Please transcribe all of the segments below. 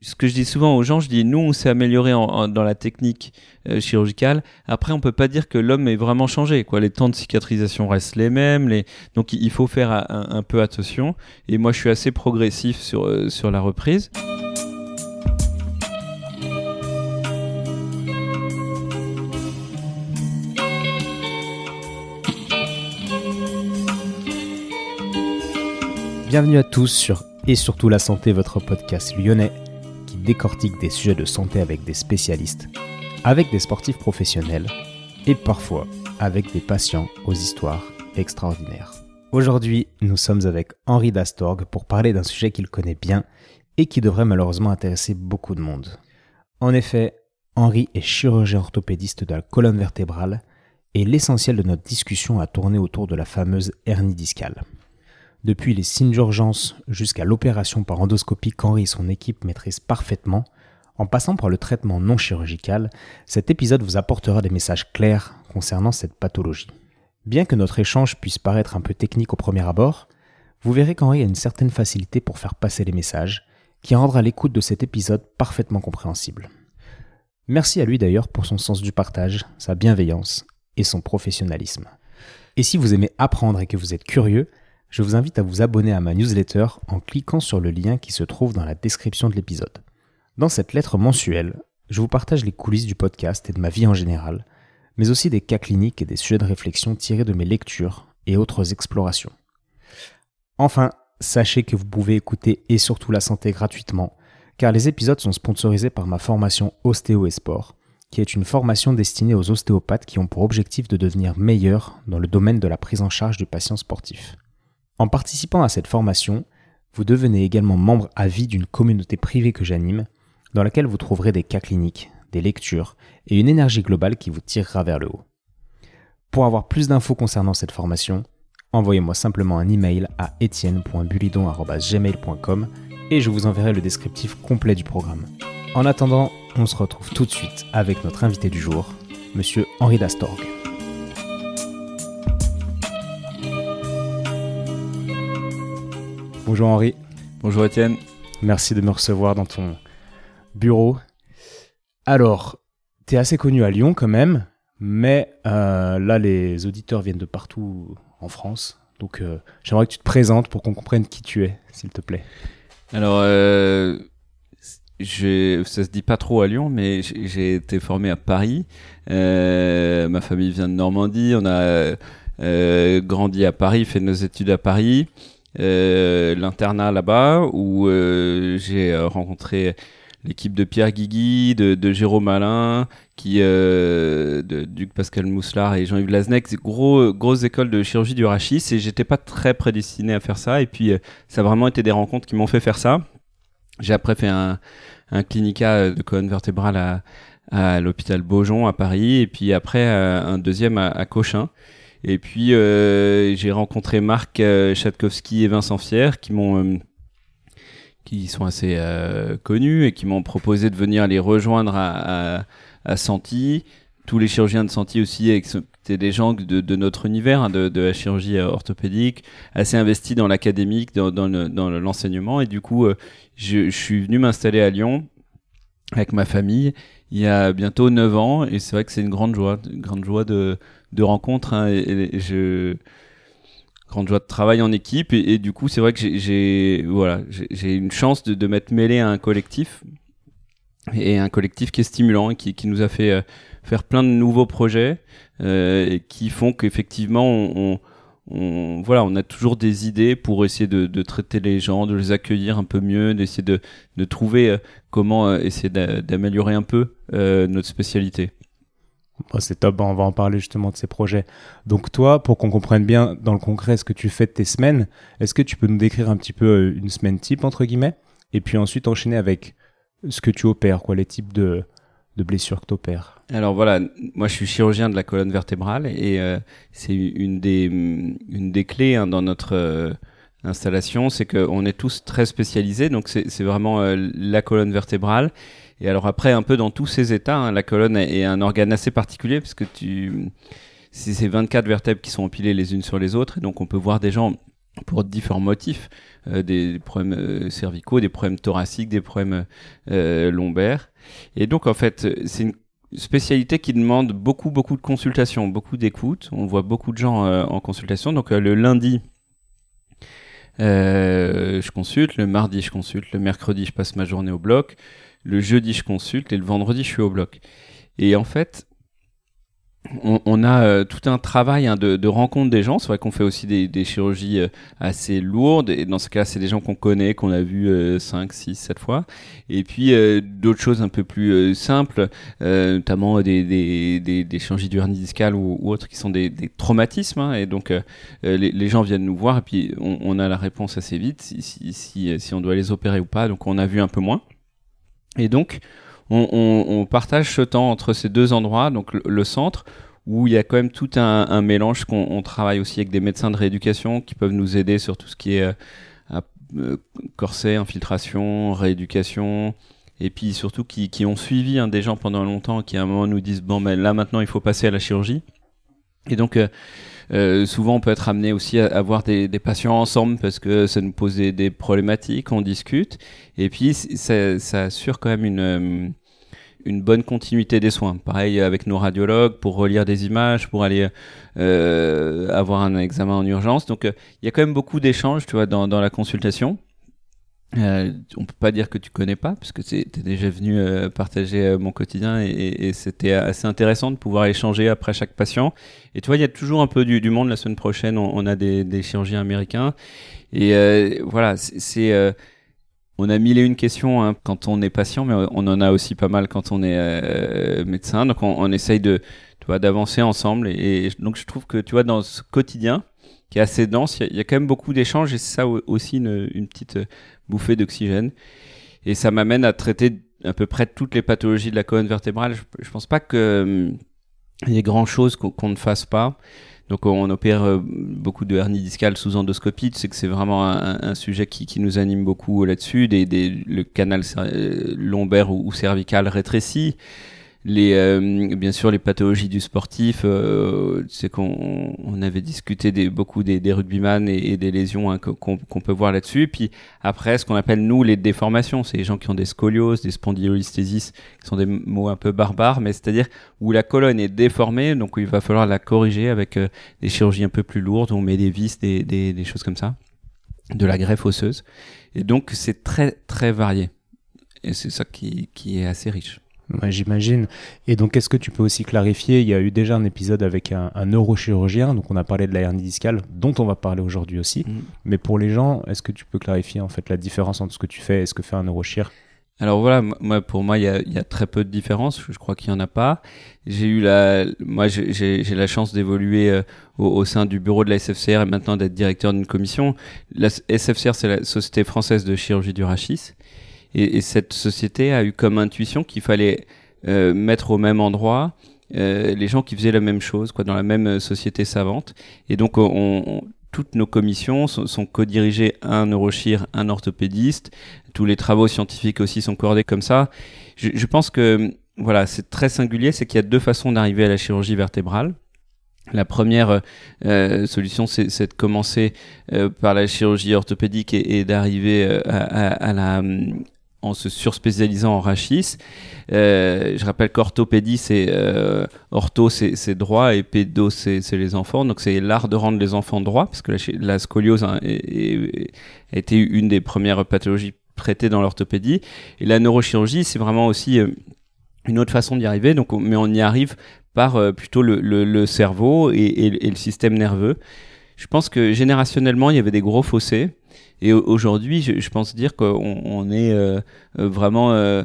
ce que je dis souvent aux gens, je dis nous on s'est amélioré dans la technique euh, chirurgicale. Après on peut pas dire que l'homme est vraiment changé. Quoi, les temps de cicatrisation restent les mêmes. Les... Donc il faut faire un, peu attention. Et moi je suis assez progressif sur euh, sur la reprise. Bienvenue à tous sur Et surtout la santé, votre podcast lyonnais décortique des sujets de santé avec des spécialistes, avec des sportifs professionnels et parfois avec des patients aux histoires extraordinaires. Aujourd'hui, nous sommes avec Henri Dastorg pour parler d'un sujet qu'il connaît bien et qui devrait malheureusement intéresser beaucoup de monde. En effet, Henri est chirurgien orthopédiste de la colonne vertébrale et l'essentiel de notre discussion a tourné autour de la fameuse hernie discale. Depuis les signes d'urgence jusqu'à l'opération par endoscopie qu'Henri et son équipe maîtrisent parfaitement, en passant par le traitement non chirurgical, cet épisode vous apportera des messages clairs concernant cette pathologie. Bien que notre échange puisse paraître un peu technique au premier abord, vous verrez qu'Henri a une certaine facilité pour faire passer les messages, qui rendra l'écoute de cet épisode parfaitement compréhensible. Merci à lui d'ailleurs pour son sens du partage, sa bienveillance et son professionnalisme. Et si vous aimez apprendre et que vous êtes curieux, je vous invite à vous abonner à ma newsletter en cliquant sur le lien qui se trouve dans la description de l'épisode. Dans cette lettre mensuelle, je vous partage les coulisses du podcast et de ma vie en général, mais aussi des cas cliniques et des sujets de réflexion tirés de mes lectures et autres explorations. Enfin, sachez que vous pouvez écouter et surtout la santé gratuitement, car les épisodes sont sponsorisés par ma formation Ostéo et Sport, qui est une formation destinée aux ostéopathes qui ont pour objectif de devenir meilleurs dans le domaine de la prise en charge du patient sportif. En participant à cette formation, vous devenez également membre à vie d'une communauté privée que j'anime, dans laquelle vous trouverez des cas cliniques, des lectures et une énergie globale qui vous tirera vers le haut. Pour avoir plus d'infos concernant cette formation, envoyez-moi simplement un email à etienne.bulidon.gmail.com et je vous enverrai le descriptif complet du programme. En attendant, on se retrouve tout de suite avec notre invité du jour, Monsieur Henri Dastorg. Bonjour Henri. Bonjour Étienne. Merci de me recevoir dans ton bureau. Alors, tu es assez connu à Lyon quand même, mais euh, là les auditeurs viennent de partout en France. Donc euh, j'aimerais que tu te présentes pour qu'on comprenne qui tu es, s'il te plaît. Alors, euh, ça se dit pas trop à Lyon, mais j'ai été formé à Paris. Euh, ma famille vient de Normandie. On a grandi à Paris, fait nos études à Paris. Euh, l'internat là-bas où euh, j'ai euh, rencontré l'équipe de Pierre Guigui, de, Jérôme Alain, qui, euh, de Duc Pascal Mousselard et Jean-Yves Lasnec, gros, grosses écoles de chirurgie du rachis, et j'étais pas très prédestiné à faire ça, et puis ça a vraiment été des rencontres qui m'ont fait faire ça. J'ai après fait un, clinica de colonne vertébrale à, l'hôpital Beaujon à Paris, et puis après un deuxième à Cochin. Et puis euh, j'ai rencontré Marc euh, Chatkowski et Vincent Fier qui m'ont euh, qui sont assez connus et qui m'ont proposé de venir les rejoindre à, à, Santi. Tous les chirurgiens de Santi aussi étaient des gens de, notre univers, hein, de, la chirurgie orthopédique, assez investis dans l'académique, dans, l'enseignement. et du coup, je suis venu m'installer à Lyon avec ma famille il y a bientôt 9 ans et c'est vrai que c'est une grande joie, une grande joie de, de rencontres hein, et, je grande joie de travail en équipe et, du coup c'est vrai que j'ai voilà j'ai une chance de, de m'être mêlé à un collectif et un collectif qui est stimulant qui, qui nous a fait euh, faire plein de nouveaux projets euh, et qui font qu'effectivement on, on, voilà, on a toujours des idées pour essayer de, traiter les gens, de les accueillir un peu mieux, d'essayer de, trouver euh, comment euh, essayer d'améliorer un peu euh, notre spécialité. c'est top, on va en parler justement de ces projets. Donc toi, pour qu'on comprenne bien dans le concret ce que tu fais de tes semaines, est-ce que tu peux nous décrire un petit peu une semaine type, entre guillemets, et puis ensuite enchaîner avec ce que tu opères, quoi, les types de, de blessures que tu opères Alors voilà, moi je suis chirurgien de la colonne vertébrale et euh, c'est une des, une des clés hein, dans notre euh, installation, c'est qu'on est tous très spécialisés, donc c'est vraiment euh, la colonne vertébrale. Et alors après, un peu dans tous ces états, hein, la colonne est un organe assez particulier parce que tu, c'est 24 vertèbres qui sont empilées les unes sur les autres, et donc on peut voir des gens pour différents motifs des problèmes cervicaux, des problèmes thoraciques, des problèmes lombaires. Et donc en fait, c'est une spécialité qui demande beaucoup beaucoup de consultations, beaucoup d'écoute. On voit beaucoup de gens en consultation. Donc le lundi, je consulte, le mardi je consulte, le mercredi je passe ma journée au bloc, le jeudi je consulte et le vendredi je suis au bloc. Et en fait, on, a euh, tout un travail hein, de, rencontre des gens. C'est vrai qu'on fait aussi des, chirurgies euh, assez lourdes. Et dans ce cas, c'est des gens qu'on connaît, qu'on a vus 5, 6, 7 fois. Et puis euh, d'autres choses un peu plus simples, notamment des, des, des, chirurgies du hernie discale ou, autres qui sont des, traumatismes. Hein. et donc les, gens viennent nous voir et puis on, a la réponse assez vite si, si, on doit les opérer ou pas. Donc on a vu un peu moins. Et donc on, partage ce temps entre ces deux endroits, donc le, centre, où il y a quand même tout un, mélange qu'on travaille aussi avec des médecins de rééducation qui peuvent nous aider sur tout ce qui est euh, euh, corset, infiltration, rééducation, et puis surtout qui, ont suivi hein, des gens pendant longtemps, qui à un moment nous disent bon ben là maintenant il faut passer à la chirurgie. Et donc euh, souvent on peut être amené aussi à, avoir des, patients ensemble parce que ça nous pose des, problématiques, on discute, et puis ça, ça assure quand même une une bonne continuité des soins. Pareil avec nos radiologues pour relire des images, pour aller euh, avoir un examen en urgence. Donc euh, il y a quand même beaucoup d'échanges, tu vois, dans, dans la consultation. Euh, on peut pas dire que tu connais pas, parce que tu es déjà venu euh, partager euh, mon quotidien et, et c'était assez intéressant de pouvoir échanger après chaque patient. Et tu vois, il y a toujours un peu du, monde. La semaine prochaine, on, a des, chirurgiens américains. Et voilà, c'est on a mille et une questions hein, quand on est patient, mais on en a aussi pas mal quand on est euh, médecin. Donc on, essaye de, d'avancer ensemble. Et, donc je trouve que tu vois dans ce quotidien qui est assez dense, il y, a quand même beaucoup d'échanges et c'est ça aussi une, petite euh, bouffée d'oxygène. Et ça m'amène à traiter à peu près toutes les pathologies de la colonne vertébrale. Je, je pense pas que hum, il y ait grand chose qu'on ne fasse pas. Donc on opère euh, beaucoup de hernie discale sous endoscopie. Tu sais que c'est vraiment un, sujet qui, qui, nous anime beaucoup là-dessus. Des, des, le canal euh, lombaire ou, ou cervical rétréci les euh, bien sûr les pathologies du sportif euh, c'est qu'on on avait discuté des, beaucoup des, des rugbyman et, des lésions hein, qu'on peut voir là-dessus. Puis après ce qu'on appelle nous les déformations c'est les gens qui ont des scolioses des spondylolisthésis qui sont des mots un peu barbares mais c'est-à-dire où la colonne est déformée donc il va falloir la corriger avec euh, des chirurgies un peu plus lourdes on met des vis des, des, des choses comme ça de la greffe osseuse. Et donc c'est très très varié. Et c'est ça qui, qui est assez riche J'imagine. Et donc, est-ce que tu peux aussi clarifier Il y a eu déjà un épisode avec un, neurochirurgien, donc on a parlé de la hernie discale, dont on va parler aujourd'hui aussi. Mm. Mais pour les gens, est-ce que tu peux clarifier en fait la différence entre ce que tu fais et ce que fait un neurochir? Alors voilà, moi pour moi il y a, y a, très peu de différence. Je crois qu'il y en a pas. J'ai eu la, moi j'ai la chance d'évoluer euh, au, au, sein du bureau de la SFCR et maintenant d'être directeur d'une commission. La SFCR c'est la Société française de chirurgie du rachis et, cette société a eu comme intuition qu'il fallait euh, mettre au même endroit euh, les gens qui faisaient la même chose, quoi, dans la même euh, société savante. Et donc, on, toutes nos commissions sont, sont co-dirigées un neurochir, un orthopédiste. Tous les travaux scientifiques aussi sont coordonnés comme ça. Je, je pense que voilà, c'est très singulier, c'est qu'il y a deux façons d'arriver à la chirurgie vertébrale. La première euh, solution, c'est de commencer euh, par la chirurgie orthopédique et, et d'arriver euh, à, à, la en se surspécialisant en rachis. Euh, je rappelle qu'orthopédie, c'est euh, ortho, c'est droit et pédo, c'est les enfants. Donc c'est l'art de rendre les enfants droits, parce que la, scoliose hein, a été une des premières pathologies traitées dans l'orthopédie. Et la neurochirurgie, c'est vraiment aussi euh, une autre façon d'y arriver. Donc, mais on y arrive par plutôt le, cerveau et, le système nerveux. Je pense que générationnellement, il y avait des gros fossés. Et aujourd'hui, je, je, pense dire qu'on on est euh, euh, vraiment euh,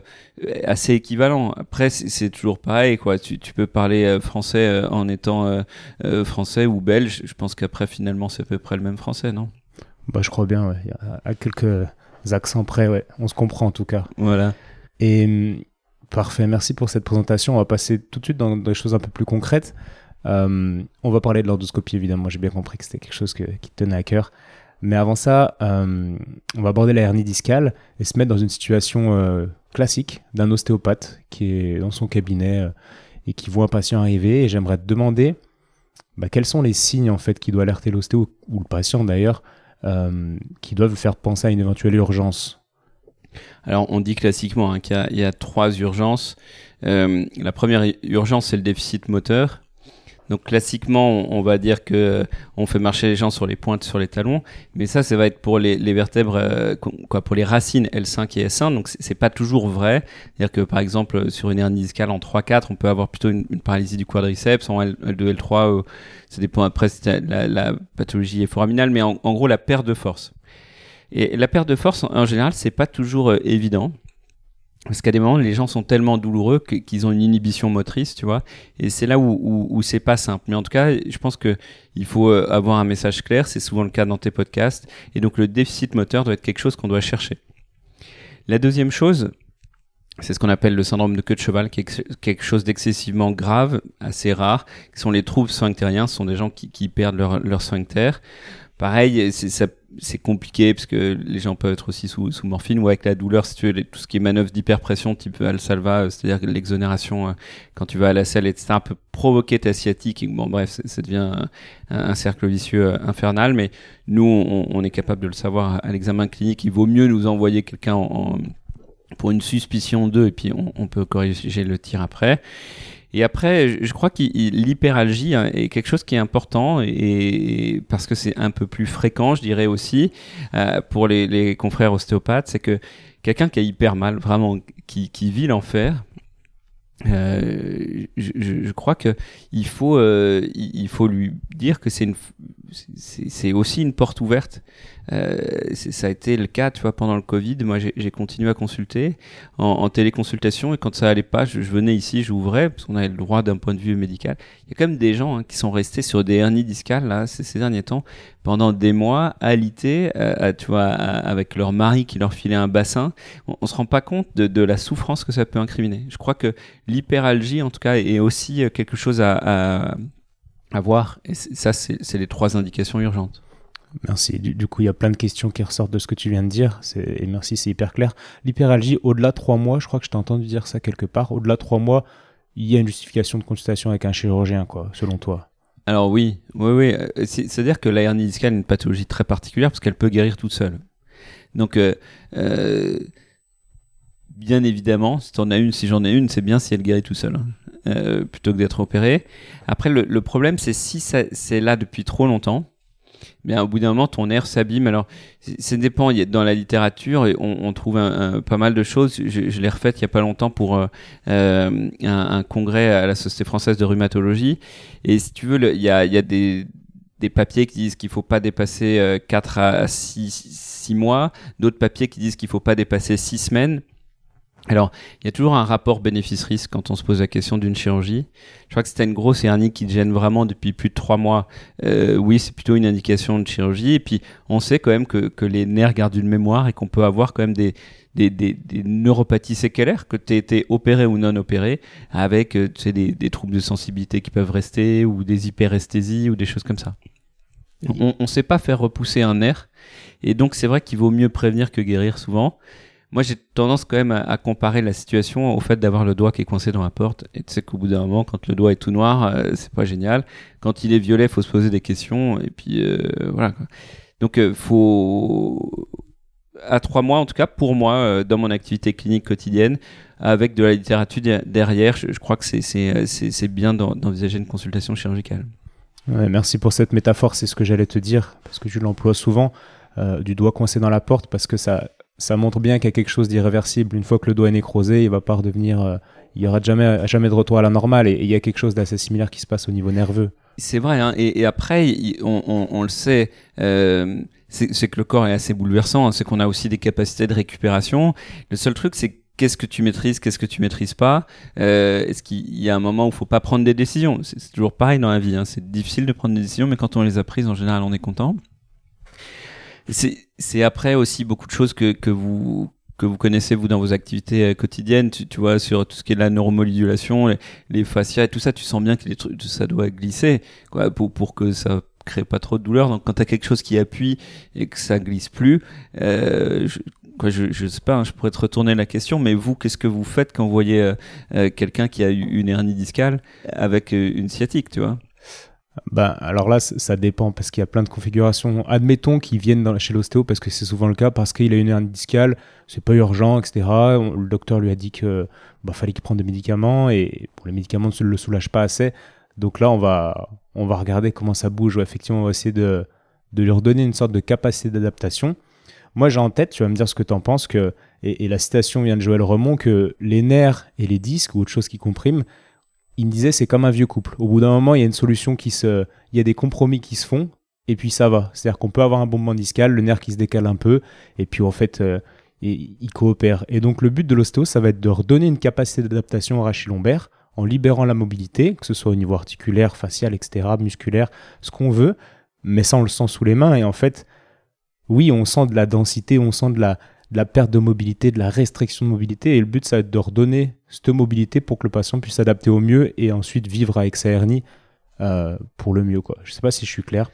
assez équivalent. Après, c'est toujours pareil, quoi. Tu, tu peux parler français en étant français ou belge. Je pense qu'après, finalement, c'est à peu près le même français, non? Bah, je crois bien. Ouais. À quelques accents près, ouais. On se comprend en tout cas. Voilà. Et hum, parfait. Merci pour cette présentation. On va passer tout de suite dans des choses un peu plus concrètes. Euh, on va parler de l'endoscopie, évidemment. J'ai bien compris que c'était quelque chose que, qui tenait à cœur. Mais avant ça, euh, on va aborder la hernie discale et se mettre dans une situation euh, classique d'un ostéopathe qui est dans son cabinet euh, et qui voit un patient arriver. Et j'aimerais te demander bah, quels sont les signes en fait qui doivent alerter l'ostéo ou le patient d'ailleurs qui doivent faire penser à une éventuelle urgence? Alors, on dit classiquement hein, qu'il y, a trois urgences. La première urgence, c'est le déficit moteur. Donc classiquement, on, va dire que euh, on fait marcher les gens sur les pointes, sur les talons, mais ça, ça va être pour les, vertèbres, euh, quoi, pour les racines L5 et S1. Donc c'est pas toujours vrai. C'est-à-dire que par exemple sur une hernie discale en 3-4, on peut avoir plutôt une, paralysie du quadriceps. En L, 2 L3, ça dépend après la, la pathologie est foraminale, mais en, gros la perte de force. Et la perte de force, en général, c'est pas toujours euh, évident. Parce qu'à des moments, les gens sont tellement douloureux qu'ils ont une inhibition motrice, tu vois. Et c'est là où, où, c'est pas simple. Mais en tout cas, je pense que il faut euh, avoir un message clair. C'est souvent le cas dans tes podcasts. Et donc, le déficit moteur doit être quelque chose qu'on doit chercher. La deuxième chose, c'est ce qu'on appelle le syndrome de queue de cheval, quelque chose d'excessivement grave, assez rare, qui sont les troubles sphinctériens. Ce sont des gens qui, qui perdent leur, leur sphincter. Pareil, c'est compliqué parce que les gens peuvent être aussi sous, morphine ou avec la douleur, si tu veux, tout ce qui est manœuvre d'hyperpression type Al-Salva, euh, c'est-à-dire l'exonération euh, quand tu vas à la selle, etc., peut provoquer ta sciatique. bon, bref, ça devient un, cercle vicieux euh, infernal. Mais nous, on, est capable de le savoir à l'examen clinique. Il vaut mieux nous envoyer quelqu'un pour une suspicion d'eux et puis on peut corriger le tir après. Et après, je crois que l'hyperalgie hein, est quelque chose qui est important et, parce que c'est un peu plus fréquent, je dirais aussi, euh, pour les, confrères ostéopathes, c'est que quelqu'un qui a hyper mal, vraiment, qui, vit l'enfer, euh, je, crois que il faut euh, il faut lui dire que c'est aussi une porte ouverte euh, ça a été le cas, tu vois, pendant le Covid. Moi, j'ai continué à consulter en, téléconsultation et quand ça allait pas, je, venais ici, j'ouvrais parce qu'on avait le droit d'un point de vue médical. Il y a quand même des gens hein, qui sont restés sur des hernies discales là ces, derniers temps pendant des mois, alités, euh, tu vois, avec leur mari qui leur filait un bassin. On, on se rend pas compte de, la souffrance que ça peut incriminer. Je crois que l'hyperalgie, en tout cas, est aussi quelque chose à, à, à voir. Et ça, c'est les trois indications urgentes. Merci. Du, coup, il y a plein de questions qui ressortent de ce que tu viens de dire. Et merci, c'est hyper clair. L'hyperalgie, au-delà de trois mois, je crois que je t'ai entendu dire ça quelque part. Au-delà de trois mois, il y a une justification de consultation avec un chirurgien, quoi, selon toi. Alors oui, oui, oui. Euh, c'est-à-dire que la hernie discale est une pathologie très particulière parce qu'elle peut guérir toute seule. Donc, euh, euh, bien évidemment, si en as une, si j'en ai une, c'est bien si elle guérit tout seul, hein, plutôt que d'être opérée. Après, le problème, c'est si c'est là depuis trop longtemps, mais au bout d'un moment, ton air s'abîme. Alors, ça dépend. Dans la littérature, on, on trouve pas mal de choses. Je, l'ai refait il y a pas longtemps pour euh, euh un, congrès à la Société française de rhumatologie. Et si tu veux, il y a, des, papiers qui disent qu'il faut pas dépasser 4 euh, à 6, 6 mois, d'autres papiers qui disent qu'il faut pas dépasser 6 semaines. Alors, il y a toujours un rapport bénéfice-risque quand on se pose la question d'une chirurgie. Je crois que c'était une grosse hernie qui te gêne vraiment depuis plus de trois mois. Euh, oui, c'est plutôt une indication de chirurgie. Et puis, on sait quand même que, que les nerfs gardent une mémoire et qu'on peut avoir quand même des, des, des, des neuropathies séquelaires, que tu aies été opéré ou non opéré, avec euh, tu sais, des, des troubles de sensibilité qui peuvent rester, ou des hyperesthésies, ou des choses comme ça. On ne sait pas faire repousser un nerf. Et donc, c'est vrai qu'il vaut mieux prévenir que guérir souvent. Moi, j'ai tendance quand même à, comparer la situation au fait d'avoir le doigt qui est coincé dans la porte. Et tu sais qu'au bout d'un moment, quand le doigt est tout noir, euh, c'est pas génial. Quand il est violet, faut se poser des questions. Et puis euh, voilà. Donc, euh, faut à trois mois, en tout cas pour moi, dans mon activité clinique quotidienne, avec de la littérature derrière, je, crois que c'est bien d'envisager une consultation chirurgicale. Merci pour cette métaphore, c'est ce que j'allais te dire, parce que je l'emploie souvent, du doigt coincé dans la porte, parce que ça, ça montre bien qu'il y a quelque chose d'irréversible. Une fois que le doigt est nécrosé, il va pas redevenir. Euh, il y aura jamais, jamais de retour à la normale. Et, il y a quelque chose d'assez similaire qui se passe au niveau nerveux. C'est vrai. Hein, et, après, on, le sait. Euh, c'est que le corps est assez bouleversant. Hein, c'est qu'on a aussi des capacités de récupération. Le seul truc, c'est qu'est-ce que tu maîtrises, qu'est-ce que tu maîtrises pas. Euh, Est-ce qu'il y a un moment où il faut pas prendre des décisions? C'est toujours pareil dans la vie. Hein, c'est difficile de prendre des décisions, mais quand on les a prises, en général, on est content. C'est après aussi beaucoup de choses que, que vous que vous connaissez vous dans vos activités euh, quotidiennes, tu, vois sur tout ce qui est la neuromodulation, les, les fascias et tout ça, tu sens bien que les trucs, ça doit glisser quoi pour pour que ça crée pas trop de douleur. Donc quand tu as quelque chose qui appuie et que ça glisse plus, euh, je, quoi, je, je sais pas, hein, je pourrais te retourner la question, mais vous, qu'est-ce que vous faites quand vous voyez euh, euh quelqu'un qui a eu une hernie discale avec une sciatique, tu vois? Ben, alors là, ça dépend parce qu'il y a plein de configurations. Admettons qu'ils viennent chez l'ostéo parce que c'est souvent le cas, parce qu'il a une hernie discale, c'est pas urgent, etc. le docteur lui a dit que bah, fallait qu'il prenne des médicaments et les médicaments ne le soulagent pas assez. Donc là, on va, on va regarder comment ça bouge. effectivement, on va essayer de, de lui redonner une sorte de capacité d'adaptation. Moi, j'ai en tête, tu vas me dire ce que tu en penses, que, et, la citation vient de Joël Remond, que les nerfs et les disques ou autre chose qui compriment, il me disait c'est comme un vieux couple. Au bout d'un moment, il y a une solution qui se. Il y a des compromis qui se font, et puis ça va. C'est-à-dire qu'on peut avoir un bon moment discal, le nerf qui se décale un peu, et puis en fait, euh, il, coopère. Et donc, le but de l'ostéo, ça va être de redonner une capacité d'adaptation au rachis lombaire en libérant la mobilité, que ce soit au niveau articulaire, facial, etc., musculaire, ce qu'on veut, mais sans le sang sous les mains. Et en fait, oui, on sent de la densité, on sent de la, de la perte de mobilité, de la restriction de mobilité. Et le but, ça va être de redonner cette mobilité pour que le patient puisse s'adapter au mieux et ensuite vivre avec sa hernie euh, pour le mieux. Je ne sais pas si je suis clair.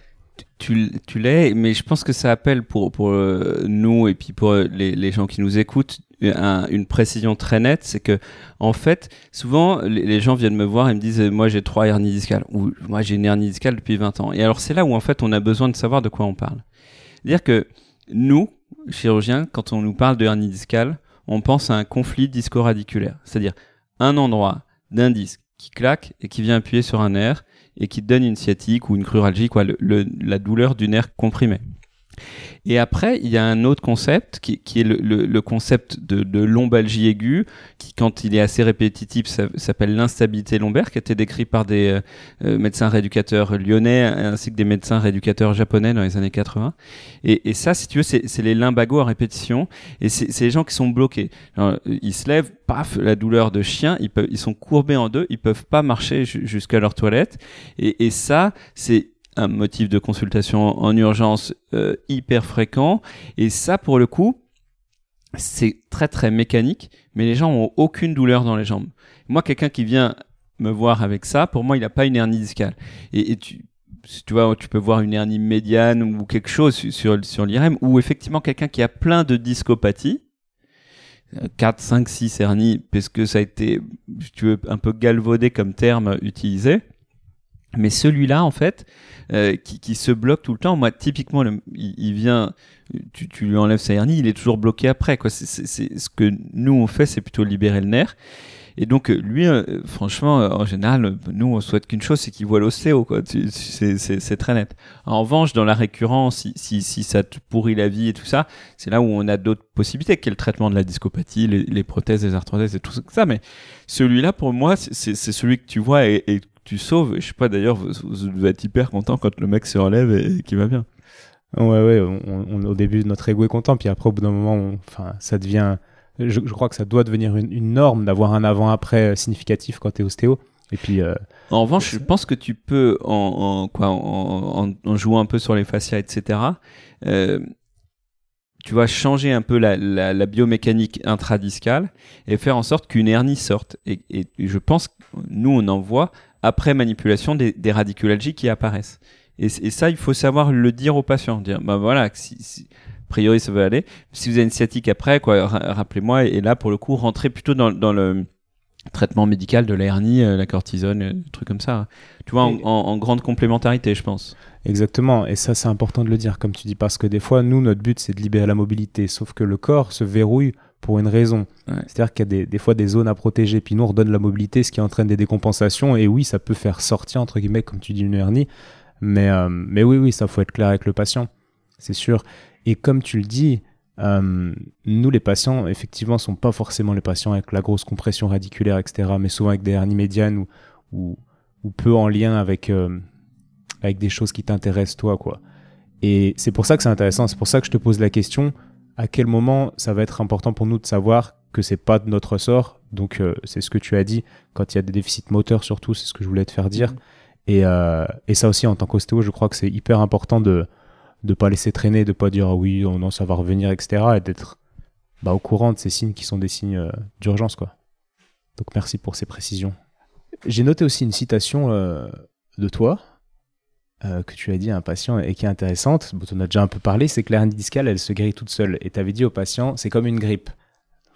Tu, l'es, mais je pense que ça appelle pour, pour euh, nous et puis pour les, les, gens qui nous écoutent une précision très nette. C'est que, en fait, souvent, les, gens viennent me voir et me disent Moi, j'ai trois hernies discales, ou moi, j'ai une hernie discale depuis 20 ans. Et alors, c'est là où, en fait, on a besoin de savoir de quoi on parle. Dire que nous, chirurgiens, quand on nous parle de hernie discale, on pense à un conflit disco-radiculaire, c'est-à-dire un endroit d'un disque qui claque et qui vient appuyer sur un nerf et qui donne une sciatique ou une cruralgie, quoi, la douleur du nerf comprimé. Et après, il y a un autre concept qui, est le, concept de, lombalgie aiguë, qui quand il est assez répétitif s'appelle l'instabilité lombaire, qui a été décrit par des euh, euh, médecins rééducateurs lyonnais ainsi que des médecins rééducateurs japonais dans les années 80. Et, et ça, si tu veux, c'est les limbagos à répétition, et c'est les gens qui sont bloqués. ils se lèvent, paf, la douleur de chien, ils, sont courbés en deux, ils peuvent pas marcher jusqu'à leur toilette. Et, et ça, c'est un motif de consultation en urgence euh, hyper fréquent. Et ça, pour le coup, c'est très très mécanique, mais les gens ont aucune douleur dans les jambes. Moi, quelqu'un qui vient me voir avec ça, pour moi, il n'a pas une hernie discale. Et, tu, tu vois, tu peux voir une hernie médiane ou quelque chose sur, sur l'IRM, ou effectivement quelqu'un qui a plein de discopathie, 4, 5, 6 hernies, parce que ça a été, tu veux, un peu galvaudé comme terme utilisé. Mais celui-là, en fait, euh, qui, qui, se bloque tout le temps, moi, typiquement, il, vient, tu, lui enlèves sa hernie, il est toujours bloqué après. Quoi. C'est, ce que nous, on fait, c'est plutôt libérer le nerf. Et donc, lui, euh, franchement, en général, nous, on souhaite qu'une chose, c'est qu'il voit l'ostéo. C'est, très net. En revanche, dans la récurrence, si, si, ça te pourrit la vie et tout ça, c'est là où on a d'autres possibilités, qui est le traitement de la discopathie, les, prothèses, les arthrodèses et tout ça. Mais celui-là, pour moi, c'est, celui que tu vois et tu sauves. Je sais pas d'ailleurs, vous, devez être hyper content quand le mec se relève et, qu'il va bien. Ouais, ouais, on, au début, notre ego est content, puis après, au bout d'un moment, enfin, ça devient. Je, crois que ça doit devenir une, norme d'avoir un avant-après significatif quand tu es ostéo. Et puis. Euh, en revanche, je pense que tu peux, en, quoi, en, jouant un peu sur les fascias, etc., euh, tu vas changer un peu la, la, biomécanique intradiscale et faire en sorte qu'une hernie sorte. Et, et, je pense, nous, on en voit après manipulation des, des qui apparaissent. Et, et, ça, il faut savoir le dire aux patients, dire, bah voilà, si, si, a priori ça va aller. Si vous avez une sciatique après, quoi, rappelez-moi. Et, là, pour le coup, rentrez plutôt dans, dans le traitement médical de la hernie, euh, la cortisone, euh, des trucs comme ça. Tu vois, en, en, grande complémentarité, je pense. Exactement, et ça c'est important de le dire, comme tu dis, parce que des fois, nous, notre but c'est de libérer la mobilité, sauf que le corps se verrouille pour une raison. C'est-à-dire qu'il y a des, fois des zones à protéger, puis nous on redonne la mobilité, ce qui entraîne des décompensations, et oui, ça peut faire sortir, entre guillemets, comme tu dis, une hernie, mais, euh, mais oui, oui, ça faut être clair avec le patient, c'est sûr. Et comme tu le dis, euh, nous les patients, effectivement, sont pas forcément les patients avec la grosse compression radiculaire, etc., mais souvent avec des hernies médianes ou, ou, ou peu en lien avec, euh, avec des choses qui t'intéressent toi, quoi. Et c'est pour ça que c'est intéressant, c'est pour ça que je te pose la question, à quel moment ça va être important pour nous de savoir que c'est pas de notre sort. Donc euh, c'est ce que tu as dit quand il y a des déficits moteurs surtout, c'est ce que je voulais te faire dire. Mhm. Et, euh, et, ça aussi en tant qu'ostéo, je crois que c'est hyper important de ne pas laisser traîner, de pas dire ah oui oh non ça va revenir etc. et d'être bah, au courant de ces signes qui sont des signes euh, d'urgence quoi. Donc merci pour ces précisions. J'ai noté aussi une citation de toi euh, que tu as dit à un patient et qui est intéressante, dont on a déjà un peu parlé, c'est que l'hernie discale, elle se guérit toute seule. Et tu avais dit au patient, c'est comme une grippe.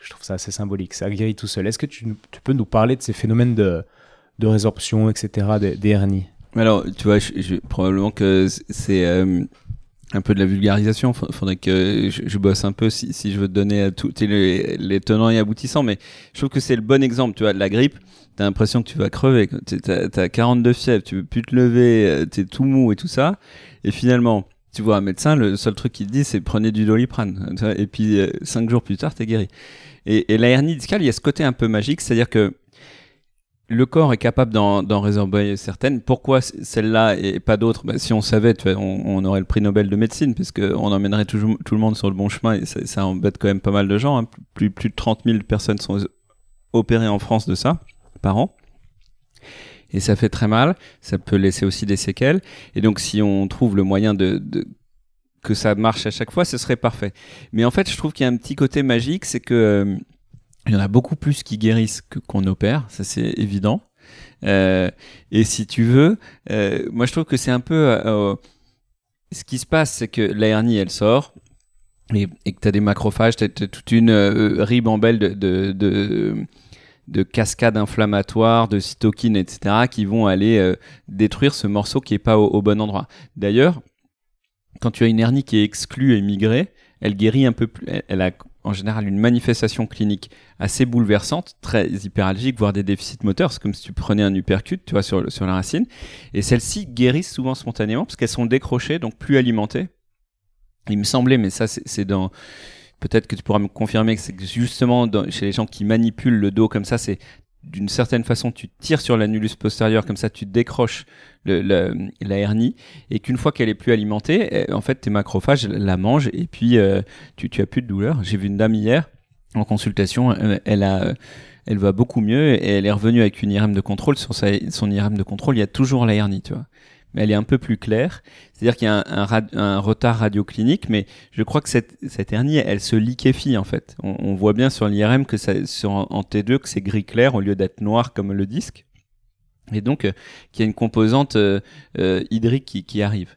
Je trouve ça assez symbolique, ça guérit tout seul. Est-ce que tu, peux nous parler de ces phénomènes de, résorption, etc., des, hernies? Alors, tu vois, probablement que c'est euh, un peu de la vulgarisation. Fa- Faudrait que je, bosse un peu si, je veux te donner tous les, les tenants et aboutissants. Mais je trouve que c'est le bon exemple. Tu vois, de la grippe, t'as l'impression que tu vas crever. T'as t'as 42 fièvre, tu veux plus te lever, euh, t'es tout mou et tout ça. Et finalement, tu vois un médecin, le seul truc qu'il te dit, c'est prenez du doliprane. Et puis, euh, cinq jours plus tard, t'es guéri. Et, et la hernie discale, il y a ce côté un peu magique, c'est-à-dire que le corps est capable d'en résorber certaines. Pourquoi celle-là et pas d'autres? Bah, Si on savait, on, aurait le prix Nobel de médecine, parce qu'on emmènerait toujours, tout le monde sur le bon chemin, et ça, ça embête quand même pas mal de gens. hein. Plus, plus de 30 000 personnes sont opérées en France de ça, par an. Et ça fait très mal, ça peut laisser aussi des séquelles. Et donc si on trouve le moyen de, que ça marche à chaque fois, ce serait parfait. Mais en fait, je trouve qu'il y a un petit côté magique, c'est que euh, il y en a beaucoup plus qui guérissent qu'on opère, ça c'est évident. Euh, et si tu veux, euh, moi je trouve que c'est un peu euh, ce qui se passe, c'est que la hernie elle sort. Et, que tu as des macrophages, tu as, toute une ribambelle de, de cascades inflammatoires, de cytokines, etc., qui vont aller euh, détruire ce morceau qui est pas au, bon endroit. D'ailleurs, quand tu as une hernie qui est exclue et migrée, elle guérit un peu plus. Elle, a en général une manifestation clinique assez bouleversante, très hyperalgique, voire des déficits moteurs. C'est comme si tu prenais un uppercut, tu vois, sur, sur la racine. Et celles-ci guérissent souvent spontanément parce qu'elles sont décrochées, donc plus alimentées. Il me semblait, mais ça, c'est dans. Peut-être que tu pourras me confirmer que c'est justement chez les gens qui manipulent le dos comme ça, c'est d'une certaine façon, tu tires sur l'annulus postérieur, comme ça tu décroches la hernie, et qu'une fois qu'elle est plus alimentée, eh, en fait tes macrophages la mangent, et puis euh, tu, tu as plus de douleur. J'ai vu une dame hier en consultation, euh, elle a, elle va beaucoup mieux, et elle est revenue avec une IRM de contrôle. Sur son IRM de contrôle, il y a toujours la hernie, tu vois. Mais elle est un peu plus claire. C'est-à-dire qu'il y a un, retard radioclinique, mais je crois que cette, cette hernie, elle se liquéfie en fait. On, on voit bien sur l'IRM que ça, sur, en T2 que c'est gris clair au lieu d'être noir comme le disque. Et donc, euh, qu'il y a une composante euh, euh, hydrique qui, qui arrive.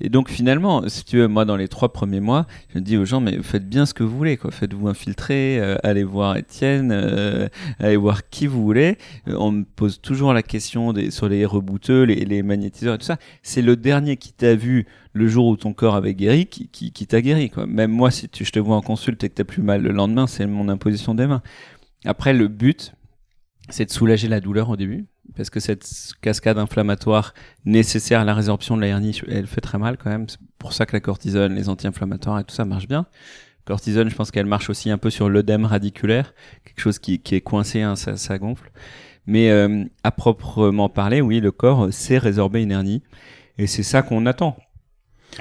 Et donc, finalement, si tu veux, moi, dans les trois premiers mois, je dis aux gens, mais faites bien ce que vous voulez, quoi. Faites-vous infiltrer, allez voir Étienne, allez voir qui vous voulez. On me pose toujours la question des, sur les rebooteux, les, les magnétiseurs et tout ça. C'est le dernier qui t'a vu le jour où ton corps avait guéri qui, qui, qui t'a guéri, quoi. Même moi, si je te vois en consulte et que t'as plus mal le lendemain, c'est mon imposition des mains. Après, le but, c'est de soulager la douleur au début, parce que cette cascade inflammatoire nécessaire à la résorption de la hernie, elle fait très mal quand même. C'est pour ça que la cortisone, les anti-inflammatoires et tout ça marche bien. Cortisone, je pense qu'elle marche aussi un peu sur l'œdème radiculaire, quelque chose qui, est coincé, hein, ça, ça gonfle. Mais euh, à proprement parler, oui, le corps sait résorber une hernie, et c'est ça qu'on attend.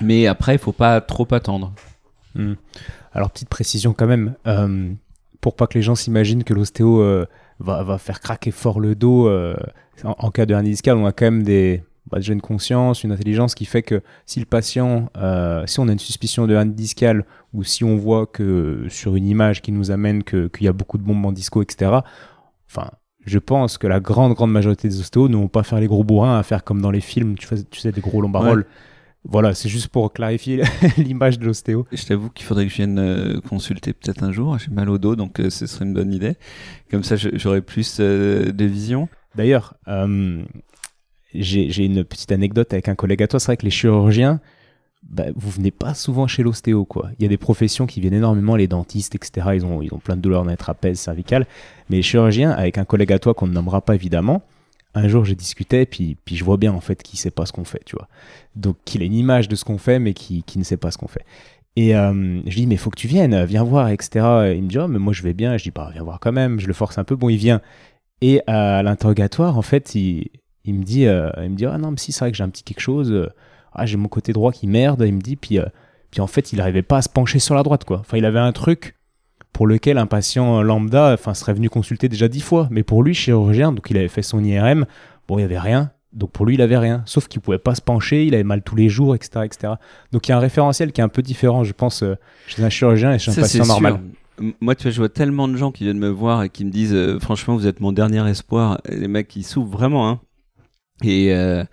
Mais après, il faut pas trop attendre. Hmm. Alors, petite précision quand même, euh, pour pas que les gens s'imaginent que l'ostéo euh, va, va faire craquer fort le dos euh, en, en cas de hernie discale, on a quand même des, bah, déjà une conscience, une intelligence qui fait que si le patient, euh, si on a une suspicion de hernie discale ou si on voit que sur une image qui nous amène qu'il y a beaucoup de bombes en disco, etc., enfin, je pense que la grande, grande majorité des ostéos ne vont pas faire les gros bourrins à faire comme dans les films, tu, fais, tu sais, des gros lombaroles. Voilà, c'est juste pour clarifier l'image de l'ostéo. Je t'avoue qu'il faudrait que je vienne euh, consulter peut-être un jour. J'ai mal au dos, donc euh, ce serait une bonne idée. Comme ça, j'aurais plus euh, de vision. D'ailleurs, j'ai j'ai une petite anecdote avec un collègue à toi. C'est vrai que les chirurgiens, bah, vous venez pas souvent chez l'ostéo, quoi. Il y a des professions qui viennent énormément, les dentistes, etc. Ils ont, ils ont plein de douleurs dans les trapèzes, cervicales. Mais les chirurgiens, avec un collègue à toi qu'on ne nommera pas évidemment, un jour j'ai discuté, puis, je vois bien en fait qu'il sait pas ce qu'on fait, tu vois. Donc qu'il a une image de ce qu'on fait, mais qui, ne sait pas ce qu'on fait. Et euh, je dis, mais faut que tu viennes, viens voir, etc. Et il me dit, oh, mais moi je vais bien. Je dis, bah, viens voir quand même. Je le force un peu. Bon, il vient. Et à l'interrogatoire, en fait, il, me dit, euh, il me dit, ah non, mais si, c'est vrai que j'ai un petit quelque chose. euh, Ah, j'ai mon côté droit qui merde. Il me dit, puis, euh, puis en fait, il n'arrivait pas à se pencher sur la droite, quoi. Enfin, il avait un truc pour lequel un patient lambda, enfin, serait venu consulter déjà dix fois. Mais pour lui, chirurgien, donc il avait fait son IRM. Bon, il y avait rien. Donc pour lui, il avait rien. Sauf qu'il pouvait pas se pencher, il avait mal tous les jours, etc., etc. Donc il y a un référentiel qui est un peu différent, je pense, euh, chez un chirurgien et chez un patient normal. sûr. Moi, tu vois, je vois tellement de gens qui viennent me voir et qui me disent, euh, franchement, vous êtes mon dernier espoir. Et Les mecs, qui souffrent vraiment, hein. Et, euh,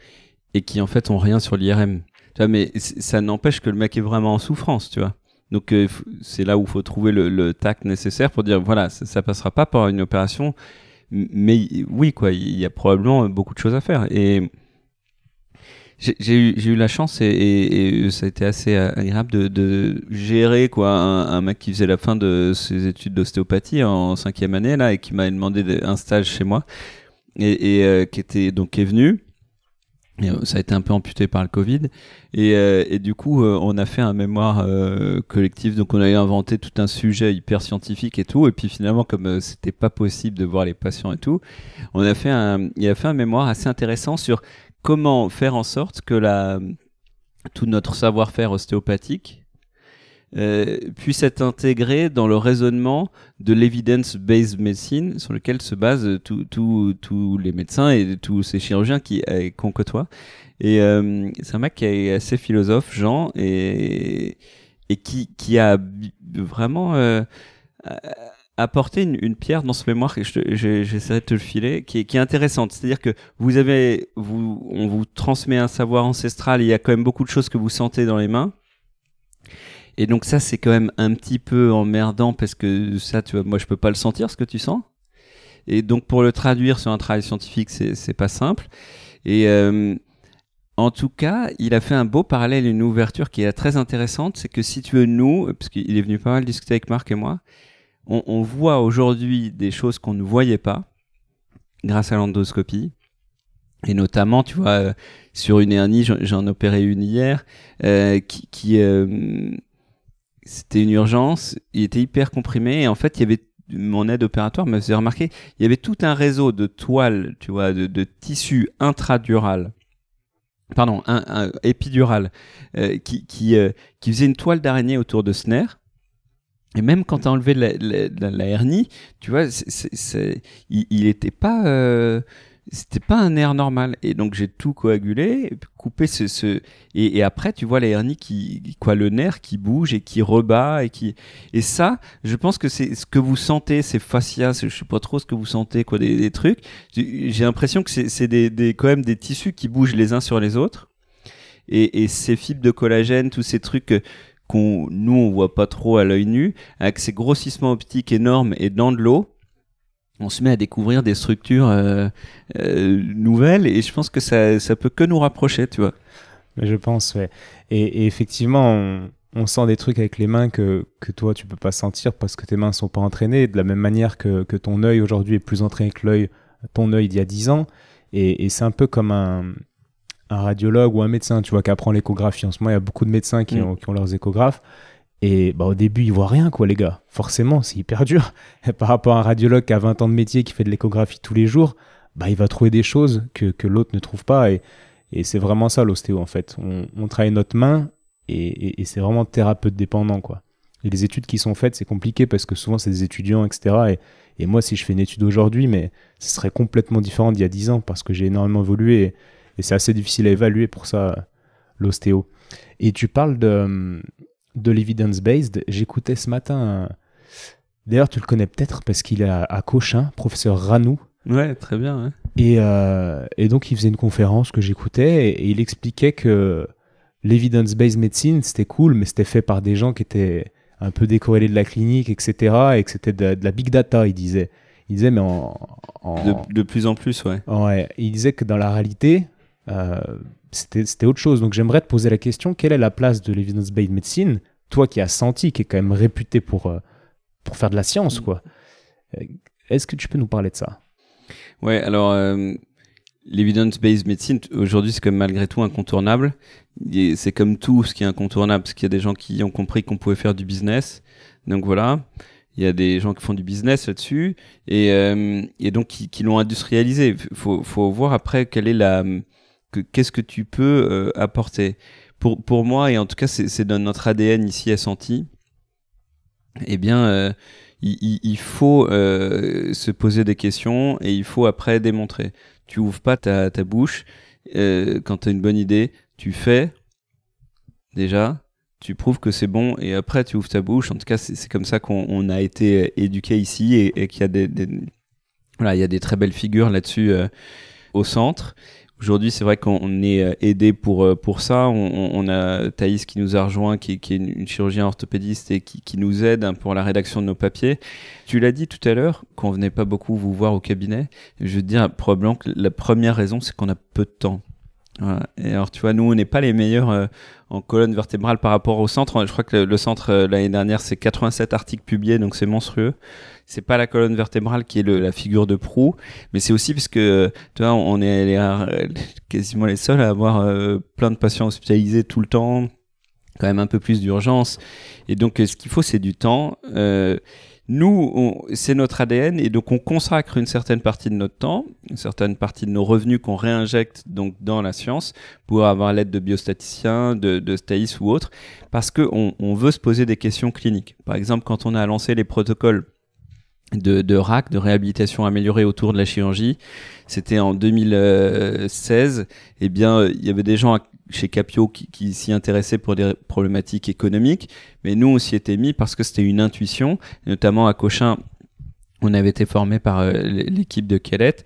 et qui, en fait, ont rien sur l'IRM. Tu vois, mais ça n'empêche que le mec est vraiment en souffrance, tu vois. Donc, euh, c'est là où il faut trouver le, le tact nécessaire pour dire, voilà, ça, ça passera pas par une opération. Mais oui, quoi, il y a probablement beaucoup de choses à faire. Et j'ai eu, eu la chance et, et, ça a été assez agréable de, de gérer quoi un, un, mec qui faisait la fin de ses études d'ostéopathie en cinquième année là et qui m'a demandé un stage chez moi et, et euh, qui était donc qui est venu. Et euh, ça a été un peu amputé par le Covid. Et, euh, et du coup on a fait un mémoire collectif. Donc on a inventé tout un sujet hyper scientifique et tout. Et puis finalement comme c'était pas possible de voir les patients et tout on a fait un il a fait un mémoire assez intéressant sur comment faire en sorte que la, tout notre savoir-faire ostéopathique euh, puisse être intégré dans le raisonnement de l'evidence-based medicine sur lequel se basent tous les médecins et tous ces chirurgiens qui euh, qu'on côtoie. Et euh, c'est un mec qui est assez philosophe, Jean, et, et qui, qui a vraiment euh, apporter une, une, pierre dans ce mémoire que j'essaierai de te le filer, qui est, qui est intéressante. C'est-à-dire que vous avez, vous, on vous transmet un savoir ancestral. il y a quand même beaucoup de choses que vous sentez dans les mains. Et donc ça, c'est quand même un petit peu emmerdant parce que ça, tu vois, moi, je peux pas le sentir ce que tu sens. Et donc pour le traduire sur un travail scientifique, c'est pas simple. Et euh, en tout cas, il a fait un beau parallèle, une ouverture qui est très intéressante. C'est que si tu veux, nous, parce qu'il est venu pas mal discuter avec Marc et moi, on, voit aujourd'hui des choses qu'on ne voyait pas grâce à l'endoscopie. Et notamment, tu vois, euh, sur une hernie, j'en opéré une hier, euh, qui, qui euh, c'était une urgence, il était hyper comprimé, et en fait, il avait mon aide opératoire me faisait remarquer, il y avait tout un réseau de toiles, tu vois, de, de tissu intradural, pardon, un, épidural, euh, qui, qui, qui faisait une toile d'araignée autour de nerf, et même quand tu as enlevé la, hernie, tu vois, il, il était pas, euh, c'était pas un nerf normal. Et donc j'ai tout coagulé, coupé ce, ce et, et, après tu vois la hernie qui, quoi, le nerf qui bouge et qui rebat et qui, et ça, je pense que c'est ce que vous sentez, ces fascias, je sais pas trop ce que vous sentez, quoi, des, des trucs. J'ai l'impression que c'est des, des, quand même des tissus qui bougent les uns sur les autres. Et, et ces fibres de collagène, tous ces trucs qu'on nous on voit pas trop à l'œil nu, avec ces grossissements optiques énormes et dans de l'eau, on se met à découvrir des structures euh, euh, nouvelles et je pense que ça ça peut que nous rapprocher, tu vois. Mais je pense, ouais. Et, effectivement, on, sent des trucs avec les mains que, que toi tu peux pas sentir parce que tes mains sont pas entraînées, de la même manière que, que ton œil aujourd'hui est plus entraîné que l'œil, ton œil d'il y a 10 ans. Et, et c'est un peu comme un, un radiologue ou un médecin, tu vois, qui apprend l'échographie. En ce moment, il y a beaucoup de médecins qui, mm. ont, qui ont, leurs échographes. Et bah, au début, ils voient rien, quoi, les gars. Forcément, c'est hyper dur. Par rapport à un radiologue qui a 20 ans de métier, qui fait de l'échographie tous les jours, bah, il va trouver des choses que, que l'autre ne trouve pas. Et, c'est vraiment ça, l'ostéo, en fait. On, on, travaille notre main et, c'est vraiment thérapeute dépendant, quoi. Et les études qui sont faites, c'est compliqué parce que souvent, c'est des étudiants, etc. Et, moi, si je fais une étude aujourd'hui, mais ce serait complètement différent d'il y a 10 ans parce que j'ai énormément évolué. Et, et c'est assez difficile à évaluer pour ça, l'ostéo. Et tu parles de, de l'evidence-based. J'écoutais ce matin, d'ailleurs tu le connais peut-être parce qu'il est à, Cochin, professeur Ranou. Ouais, très bien. Et, euh, et, donc il faisait une conférence que j'écoutais et, il expliquait que l'evidence-based medicine c'était cool, mais c'était fait par des gens qui étaient un peu décorrélés de la clinique, etc. Et que c'était de, la big data, il disait. Il disait, mais en. De, de, plus en plus, ouais. Ouais. Il disait que dans la réalité, euh, c'était autre chose. Donc j'aimerais te poser la question, quelle est la place de l'evidence-based medicine, toi qui as senti, qui est quand même réputé pour, euh, pour faire de la science, quoi. Euh, est-ce que tu peux nous parler de ça? Ouais, alors l'evidence-based medicine, aujourd'hui, c'est comme malgré tout incontournable. C'est comme tout ce qui est incontournable, parce qu'il y a des gens qui ont compris qu'on pouvait faire du business. Donc voilà, il y a des gens qui font du business là-dessus et, et donc qui, qui l'ont industrialisé. Faut, faut voir après quelle est la qu'est-ce que tu peux euh, apporter? Pour, pour moi, et en tout cas c'est dans notre ADN ici à Santi, eh bien euh, il, faut euh, se poser des questions et il faut après démontrer. Tu ouvres pas ta, ta bouche quand tu as une bonne idée, tu fais déjà, tu prouves que c'est bon et après tu ouvres ta bouche. En tout cas, c'est comme ça qu'on a été éduqué ici et, qu'il y des, voilà, il y a des très belles figures là-dessus au centre. Aujourd'hui, c'est vrai qu'on est euh, aidé pour euh, pour ça. On, a Thaïs qui nous a rejoint, qui, est une chirurgien orthopédiste et qui, qui nous aide hein, pour la rédaction de nos papiers. Tu l'as dit tout à l'heure, qu'on venait pas beaucoup vous voir au cabinet. Je veux dire probablement que la première raison, c'est qu'on a peu de temps. Et alors, tu vois, nous, on n'est pas les meilleurs euh, en colonne vertébrale par rapport au centre. Je crois que le, centre, l'année dernière, c'est 87 articles publiés, donc c'est monstrueux. C'est pas la colonne vertébrale qui est la figure de proue, mais c'est aussi parce que, tu vois, on est quasiment les seuls à avoir euh, plein de patients hospitalisés tout le temps, quand même un peu plus d'urgence. Et donc, euh, ce qu'il faut, c'est du temps. Euh, nous, c'est notre ADN et donc on consacre une certaine partie de notre temps, une certaine partie de nos revenus qu'on réinjecte donc dans la science pour avoir l'aide de biostaticiens, de, de Staïs ou autres, parce que on, on veut se poser des questions cliniques. Par exemple, quand on a lancé les protocoles de, de RAC, de réhabilitation améliorée autour de la chirurgie, c'était en 2016. Eh bien, euh, il y avait des gens chez Capio qui, s'y intéressaient pour des problématiques économiques, mais nous on s'y était mis parce que c'était une intuition, notamment à Cochin. On avait été formé par euh, l'équipe de Kellett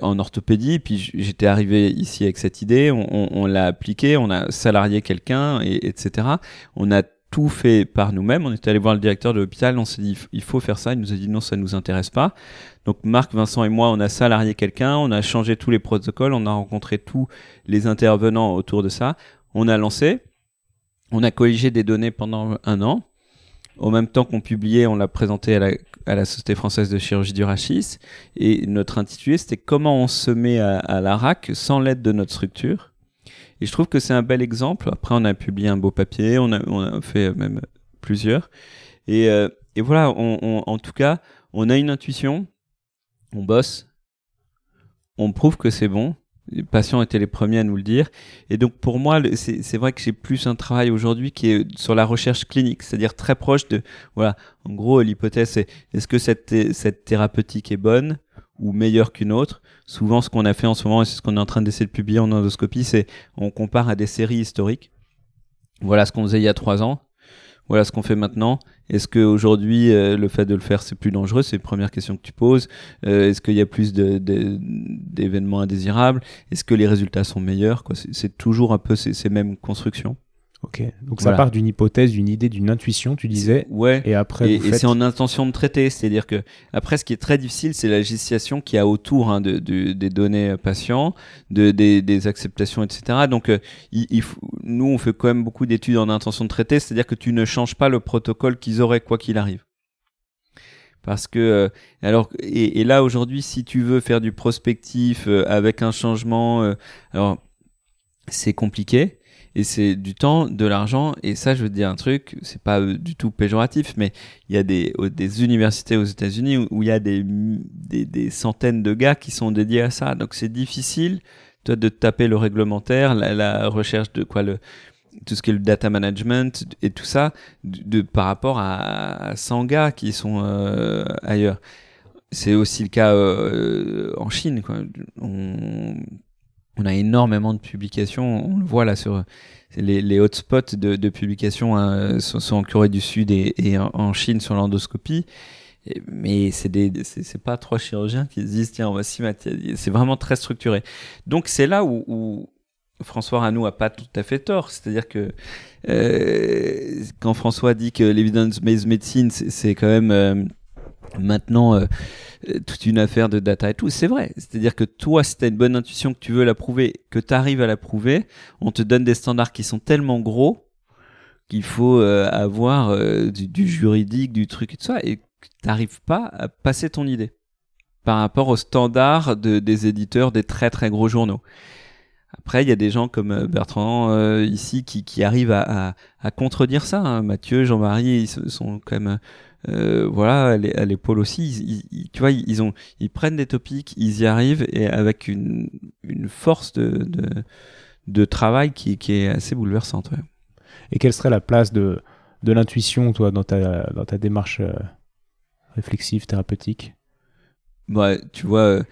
en orthopédie, puis j'étais arrivé ici avec cette idée, on l'a appliquée, on a salarié quelqu'un, et, etc. On a tout fait par nous-mêmes. On était allé voir le directeur de l'hôpital, on s'est dit il faut faire ça. Il nous a dit non, ça nous intéresse pas. Donc Marc, Vincent et moi, on a salarié quelqu'un, on a changé tous les protocoles, on a rencontré tous les intervenants autour de ça. On a lancé, on a colligé des données pendant un an. Au même temps qu'on publiait, on l'a présenté à la, à la Société française de chirurgie du rachis. Et notre intitulé, c'était comment on se met à, à la RAC sans l'aide de notre structure. Et je trouve que c'est un bel exemple. Après, on a publié un beau papier, on a, a fait même plusieurs. Et, euh, voilà, en tout cas, on a une intuition, on bosse, on prouve que c'est bon. Les patients étaient les premiers à nous le dire. Et donc, pour moi, c'est vrai que j'ai plus un travail aujourd'hui qui est sur la recherche clinique, c'est-à-dire très proche de, voilà, en gros, l'hypothèse c'est est-ce que cette thérapeutique est bonne ou meilleure qu'une autre Souvent, ce qu'on a fait en ce moment, et c'est ce qu'on est en train d'essayer de publier en endoscopie, c'est on compare à des séries historiques. Voilà ce qu'on faisait il y a trois ans. Voilà ce qu'on fait maintenant. Est-ce qu'aujourd'hui, euh, le fait de le faire, c'est plus dangereux? C'est la première question que tu poses. Euh, Est-ce qu'il y a plus d'événements indésirables? Est-ce que les résultats sont meilleurs? C'est toujours un peu ces mêmes constructions. Ok. Donc Voilà. ça part d'une hypothèse, d'une idée, d'une intuition, tu disais. Ouais. Et après, Et, c'est en intention de traiter, c'est-à-dire que après, ce qui est très difficile, c'est la législation qui a autour hein, de, de- des données euh, patients, de, des, des acceptations, etc. Donc, euh, il, il faut- nous, on fait quand même beaucoup d'études en intention de traiter, c'est-à-dire que tu ne changes pas le protocole qu'ils auraient quoi qu'il arrive. Parce que euh, alors et, et là aujourd'hui, si tu veux faire du prospectif euh, avec un changement, euh, alors c'est compliqué et c'est du temps, de l'argent. Et ça, je veux dire un truc, c'est pas euh, du tout péjoratif, mais il y a des, universités aux États-Unis où, il y a des, des, centaines de gars qui sont dédiés à ça. Donc c'est difficile, toi, de taper le réglementaire, la, recherche de quoi le tout ce qui est le data management et tout ça de, par rapport à 100 gars qui sont euh, ailleurs. C'est aussi le cas euh, en Chine. Quoi. On, on a énormément de publications. On le voit là sur les, hotspots de, publications hein, sont, en Corée du Sud et, en, Chine sur l'endoscopie. Mais c'est c'est pas trois chirurgiens qui se disent tiens on va s'y mettre. C'est vraiment très structuré. Donc c'est là où, François Ranou a pas tout à fait tort. C'est-à-dire que euh, quand François dit que l'evidence-based medicine c'est c'est quand même euh, maintenant euh, euh, toute une affaire de data et tout, c'est vrai. C'est-à-dire que toi, si tu as une bonne intuition, que tu veux la prouver, que tu arrives à la prouver, on te donne des standards qui sont tellement gros qu'il faut euh, avoir du, juridique, du truc et tout ça, et que tu n'arrives pas à passer ton idée par rapport aux standards de, des éditeurs des très très gros journaux. Après, il y a des gens comme euh, Bertrand euh, ici qui, qui arrivent à, à, à contredire ça. hein. Mathieu, Jean-Marie, ils sont quand même euh, voilà à l'é- à l'épaule aussi. Ils, tu vois, ils, ils ont, ils prennent des topics, ils y arrivent et avec une, une force de, de, de travail qui, qui est assez bouleversante. ouais. Et quelle serait la place de, de l'intuition, toi, dans ta, dans ta démarche euh, réflexive, thérapeutique? Ouais, tu vois,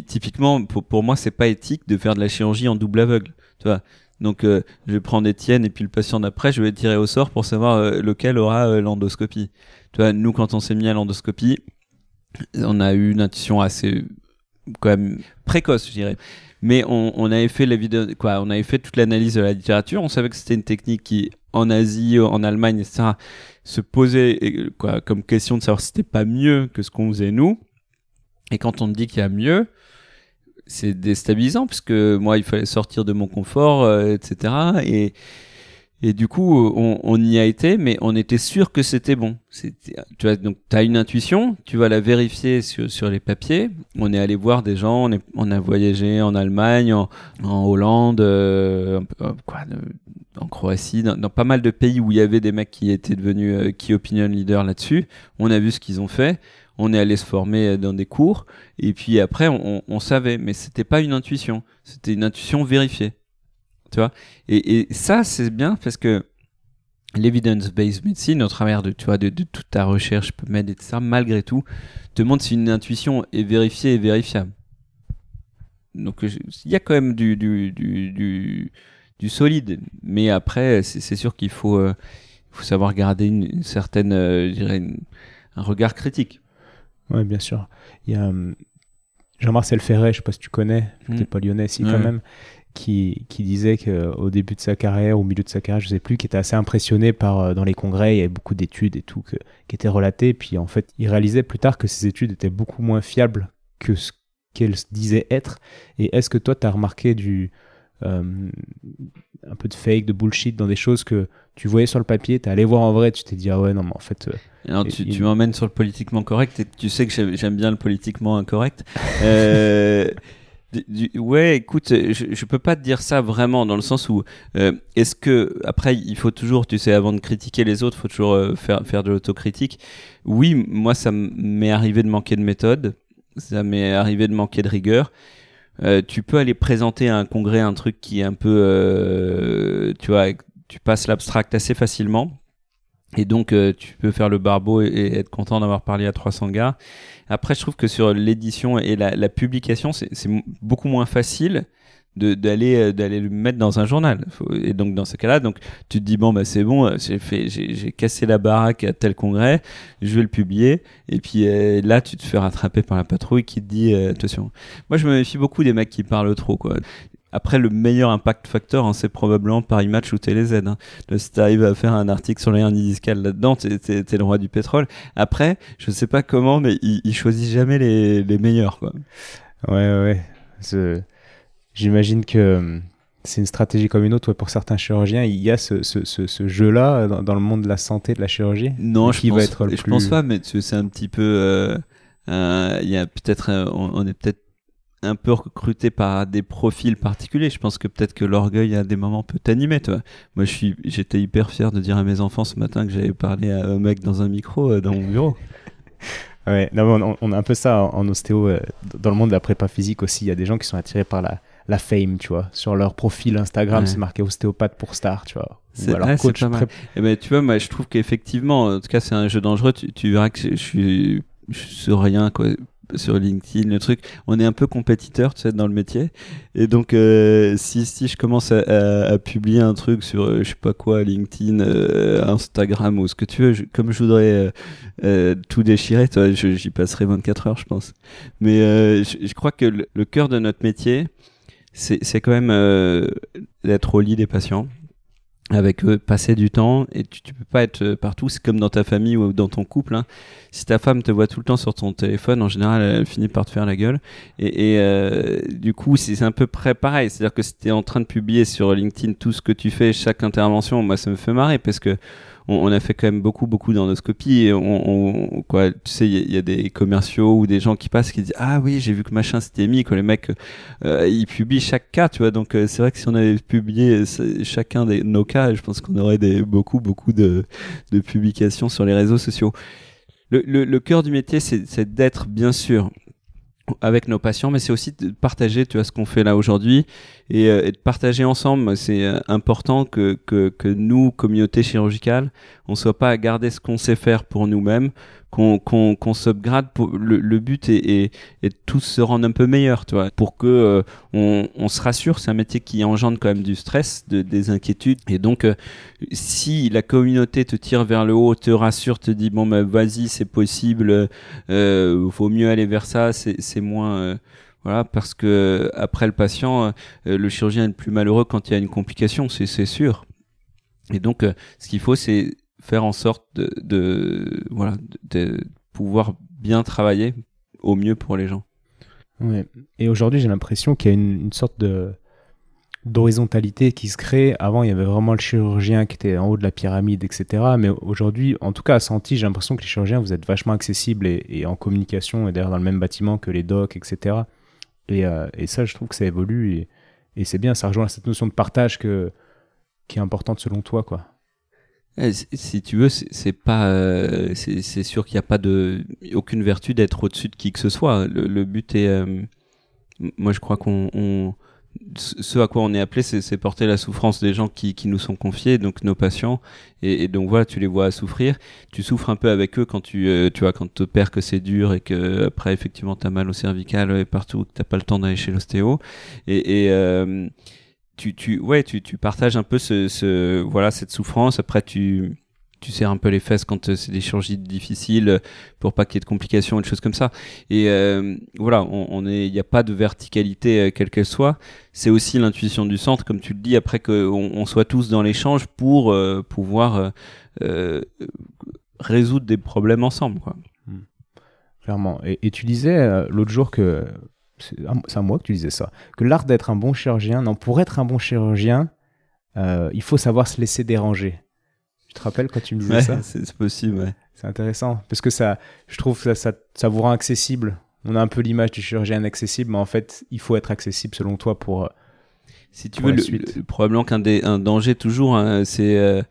typiquement, pour, pour moi, c'est pas éthique de faire de la chirurgie en double aveugle. Tu vois. Donc, euh, je vais prendre Étienne et puis le patient d'après, je vais tirer au sort pour savoir euh, lequel aura euh, l'endoscopie. Tu vois, nous, quand on s'est mis à l'endoscopie, on a eu une intuition assez, quand même, précoce, je dirais. Mais on, avait fait la vidéo, quoi, on avait fait toute l'analyse de la littérature. On savait que c'était une technique qui, en Asie, en Allemagne, etc., se posait, quoi, comme question de savoir si c'était pas mieux que ce qu'on faisait nous. Et quand on te dit qu'il y a mieux, c'est déstabilisant parce que moi, il fallait sortir de mon confort, euh, etc. Et et du coup, on, y a été, mais on était sûr que c'était bon. Tu vois, donc tu as une intuition, tu vas la vérifier sur, sur les papiers. On est allé voir des gens, on, a voyagé en Allemagne, en, Hollande, euh, en Croatie, dans, pas mal de pays où il y avait des mecs qui étaient devenus euh, qui opinion leader là-dessus. On a vu ce qu'ils ont fait. On est allé se former dans des cours et puis après on, savait, mais c'était pas une intuition, c'était une intuition vérifiée tu vois. Et, ça, c'est bien parce que l'evidence-based medicine, au travers de, tu vois, de, toute ta recherche, PubMed, etc., malgré tout, te montre si une intuition est vérifiée et vérifiable. Donc, il y a quand même du, du, du, solide. Mais après, c'est sûr qu'il faut, euh, faut savoir garder une, certaine, euh, je dirais, un regard critique. Oui, bien sûr. Il y a hum, Jean-Marcel Ferret, je sais pas si tu connais, tu n'es mmh. pas lyonnais, si quand même qui, qui disait qu'au début de sa carrière, au milieu de sa carrière, je sais plus, qui était assez impressionné par, euh, dans les congrès, il y avait beaucoup d'études et tout que, qui étaient relatées. Puis en fait, il réalisait plus tard que ces études étaient beaucoup moins fiables que ce qu'elles disaient être. Et est-ce que toi, tu as remarqué du, euh, un peu de fake, de bullshit dans des choses que tu voyais sur le papier, tu allé voir en vrai, tu t'es dit, ah ouais, non, mais en fait. Euh, tu, tu m'emmènes sur le politiquement correct et tu sais que j'aime bien le politiquement incorrect. euh, ouais, écoute, je, je peux pas te dire ça vraiment dans le sens où euh, est-ce que après il faut toujours, tu sais, avant de critiquer les autres, faut toujours euh, faire faire de l'autocritique. Oui, moi ça m'est arrivé de manquer de méthode, ça m'est arrivé de manquer de rigueur. Euh, tu peux aller présenter à un congrès un truc qui est un peu, euh, tu vois, tu passes l'abstract assez facilement. Et donc, tu peux faire le barbeau et, et être content d'avoir parlé à 300 gars. Après, je trouve que sur l'édition et la, publication, c'est beaucoup moins facile d'aller euh, d'aller le mettre dans un journal et donc dans ce cas-là donc tu te dis bon bah c'est bon euh, j'ai fait j'ai cassé la baraque à tel congrès je vais le publier et puis euh, là tu te fais rattraper par la patrouille qui te dit attention moi je me méfie beaucoup des mecs qui parlent trop quoi après, le meilleur impact factor, hein, c'est probablement Paris Match ou TéléZ. Hein. si tu arrives à faire un article sur les hernies discales là-dedans, t'es, es, le roi du pétrole. Après, je sais pas comment, mais il, il choisit jamais les, les meilleurs. Quoi. Ouais, ouais. J'imagine que hum, c'est une stratégie comme une autre. pour certains chirurgiens, il y a ce, ce, ce, jeu-là dans, le monde de la santé, de la chirurgie? Non, je, pense, va être je pense pas, mais c'est un petit peu... Euh, euh, il y a peut-être... Euh, on est peut-être un peu recruté par des profils particuliers. Je pense que peut-être que l'orgueil à des moments peut t'animer, toi. Moi, je suis, j'étais hyper fier de dire à mes enfants ce matin que j'avais parlé à un mec dans un micro euh, dans mon bureau. ouais, non, on, a un peu ça en, ostéo. Euh, dans le monde de la prépa physique aussi, il y a des gens qui sont attirés par la, la fame, tu vois. Sur leur profil Instagram, c'est marqué ostéopathe pour star, tu vois. C'est alors coach. Pas mal. Eh ben, tu vois, moi, je trouve qu'effectivement, en tout cas, c'est un jeu dangereux. Tu, tu verras que je suis, je suis rien, quoi sur LinkedIn, le truc, on est un peu compétiteur, tu sais, dans le métier. Et donc, euh, si, si je commence à, publier un truc sur, euh, je sais pas quoi, LinkedIn, euh, Instagram ou ce que tu veux, comme je voudrais tout déchirer, toi, j'y passerai 24 heures, je pense. Mais je, crois que le, le, cœur de notre métier, c'est quand même d'être au lit des patients avec eux, passer du temps et tu, tu peux pas être euh, partout. C'est comme dans ta famille ou dans ton couple. Hein. Si ta femme te voit tout le temps sur ton téléphone, en général, elle, finit par te faire la gueule. Et, et euh, du coup, c'est un peu près pareil. C'est-à-dire que si tu es en train de publier sur LinkedIn tout ce que tu fais, chaque intervention, moi, ça me fait marrer parce que on, a fait quand même beaucoup, beaucoup d'endoscopies. Et on, quoi, tu sais, il y, a des commerciaux ou des gens qui passent qui disent Ah oui, j'ai vu que machin s'était mis, que les mecs, euh, ils publient chaque cas, tu vois. Donc, euh, c'est vrai que si on avait publié chacun de nos cas, je pense qu'on aurait des, beaucoup, beaucoup de, de publications sur les réseaux sociaux. Le, le, le cœur du métier, c'est d'être, bien sûr, avec nos patients, mais c'est aussi de partager, tu vois, ce qu'on fait là aujourd'hui et, euh, de partager ensemble. C'est euh, important que, que, que, nous, communauté chirurgicale, on soit pas à garder ce qu'on sait faire pour nous-mêmes, qu'on qu'on qu'on s'upgrade. Le, le but est, est, est, tous se rendre un peu meilleurs, tu vois, pour que euh, on, on, se rassure. C'est un métier qui engendre quand même du stress, de, des inquiétudes, et donc si la communauté te tire vers le haut, te rassure, te dit bon ben vas-y, c'est possible, euh, vaut mieux aller vers ça, c'est moins voilà, parce que après le patient, euh, le chirurgien est le plus malheureux quand il y a une complication, c'est sûr. Et donc, euh, ce qu'il faut, c'est faire en sorte de, de voilà, de, pouvoir bien travailler au mieux pour les gens. Ouais. Et aujourd'hui, j'ai l'impression qu'il y a une, sorte de d'horizontalité qui se crée. Avant, il y avait vraiment le chirurgien qui était en haut de la pyramide, etc. Mais aujourd'hui, en tout cas à Santi, j'ai l'impression que les chirurgiens, vous êtes vachement accessibles et, et en communication, et d'ailleurs dans le même bâtiment que les docs, etc. Et, euh, et ça, je trouve que ça évolue, et, et c'est bien, ça rejoint cette notion de partage que, qui est importante selon toi, quoi. Eh, si- tu veux, c'est pas, euh, c'est sûr qu'il n'y a pas de, aucune vertu d'être au-dessus de qui que ce soit. Le, le but est, euh, moi je crois qu'on, on, ce à quoi on est appelé, c'est porter la souffrance des gens qui, qui nous sont confiés, donc nos patients. Et, et donc voilà, tu les vois souffrir. Tu souffres un peu avec eux quand tu, euh, tu vois, quand tu opères que c'est dur et que après effectivement t'as mal au cervical et partout, que t'as pas le temps d'aller chez l'ostéo. Et, et euh, tu, tu, ouais, tu, tu partages un peu ce, ce, voilà, cette souffrance. Après, tu, tu serres un peu les fesses quand euh, c'est des chirurgies difficiles euh, pour pas qu'il y ait de complications et des choses comme ça. Et euh, voilà, on, est, il n'y a pas de verticalité quelle qu'elle soit. C'est aussi l'intuition du centre, comme tu le dis, après qu'on on soit tous dans l'échange pour pouvoir résoudre des problèmes ensemble. Quoi. Clairement. Et, tu disais l'autre jour que. C'est à, moi que tu disais ça. Que l'art d'être un bon chirurgien. Non, pour être un bon chirurgien, euh, il faut savoir se laisser déranger. Tu te rappelles quand tu me disais Ouais, ça? c'est possible. Ouais. C'est intéressant. Parce que ça, je trouve que ça, ça, ça vous rend accessible. On a un peu l'image du chirurgien inaccessible, mais en fait, il faut être accessible selon toi pour. euh, Si tu Pour veux, la le, suite. le- probablement qu'un un danger toujours, hein, c'est euh,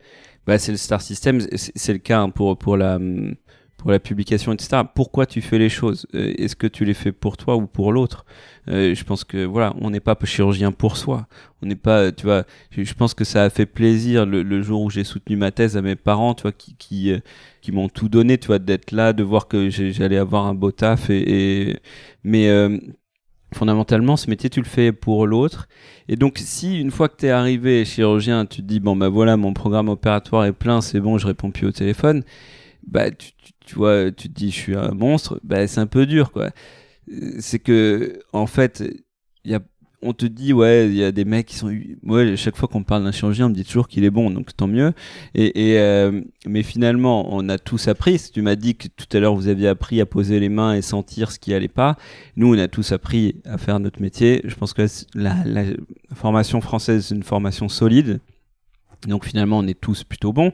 bah, c'est le star system. C'est c'est le cas hein, pour pour la hum, pour la publication, etc. Pourquoi tu fais les choses? Euh, Est-ce que tu les fais pour toi ou pour l'autre? Euh, Je pense que voilà, on n'est pas chirurgien pour soi. On n'est pas, tu vois. Je, pense que ça a fait plaisir le, jour où j'ai soutenu ma thèse à mes parents, tu vois, qui qui euh, qui m'ont tout donné, tu vois, d'être là, de voir que j'allais avoir un beau taf et, mais fondamentalement, ce métier, tu le fais pour l'autre. Et donc, si une fois que tu es arrivé chirurgien, tu te dis, bon, bah voilà, mon programme opératoire est plein, c'est bon, je réponds plus au téléphone, bah, tu, tu, tu vois, tu te dis, je suis un monstre, bah, c'est un peu dur, quoi. C'est que, en fait, y a, on te dit, ouais, il y a des mecs qui sont, moi, chaque fois qu'on parle d'un chirurgien, on me dit toujours qu'il est bon, donc tant mieux. Et, et euh, mais finalement, on a tous appris. Tu m'as dit que tout à l'heure, vous aviez appris à poser les mains et sentir ce qui allait pas. Nous, on a tous appris à faire notre métier. Je pense que la, la formation française, c'est une formation solide. Donc finalement, on est tous plutôt bons.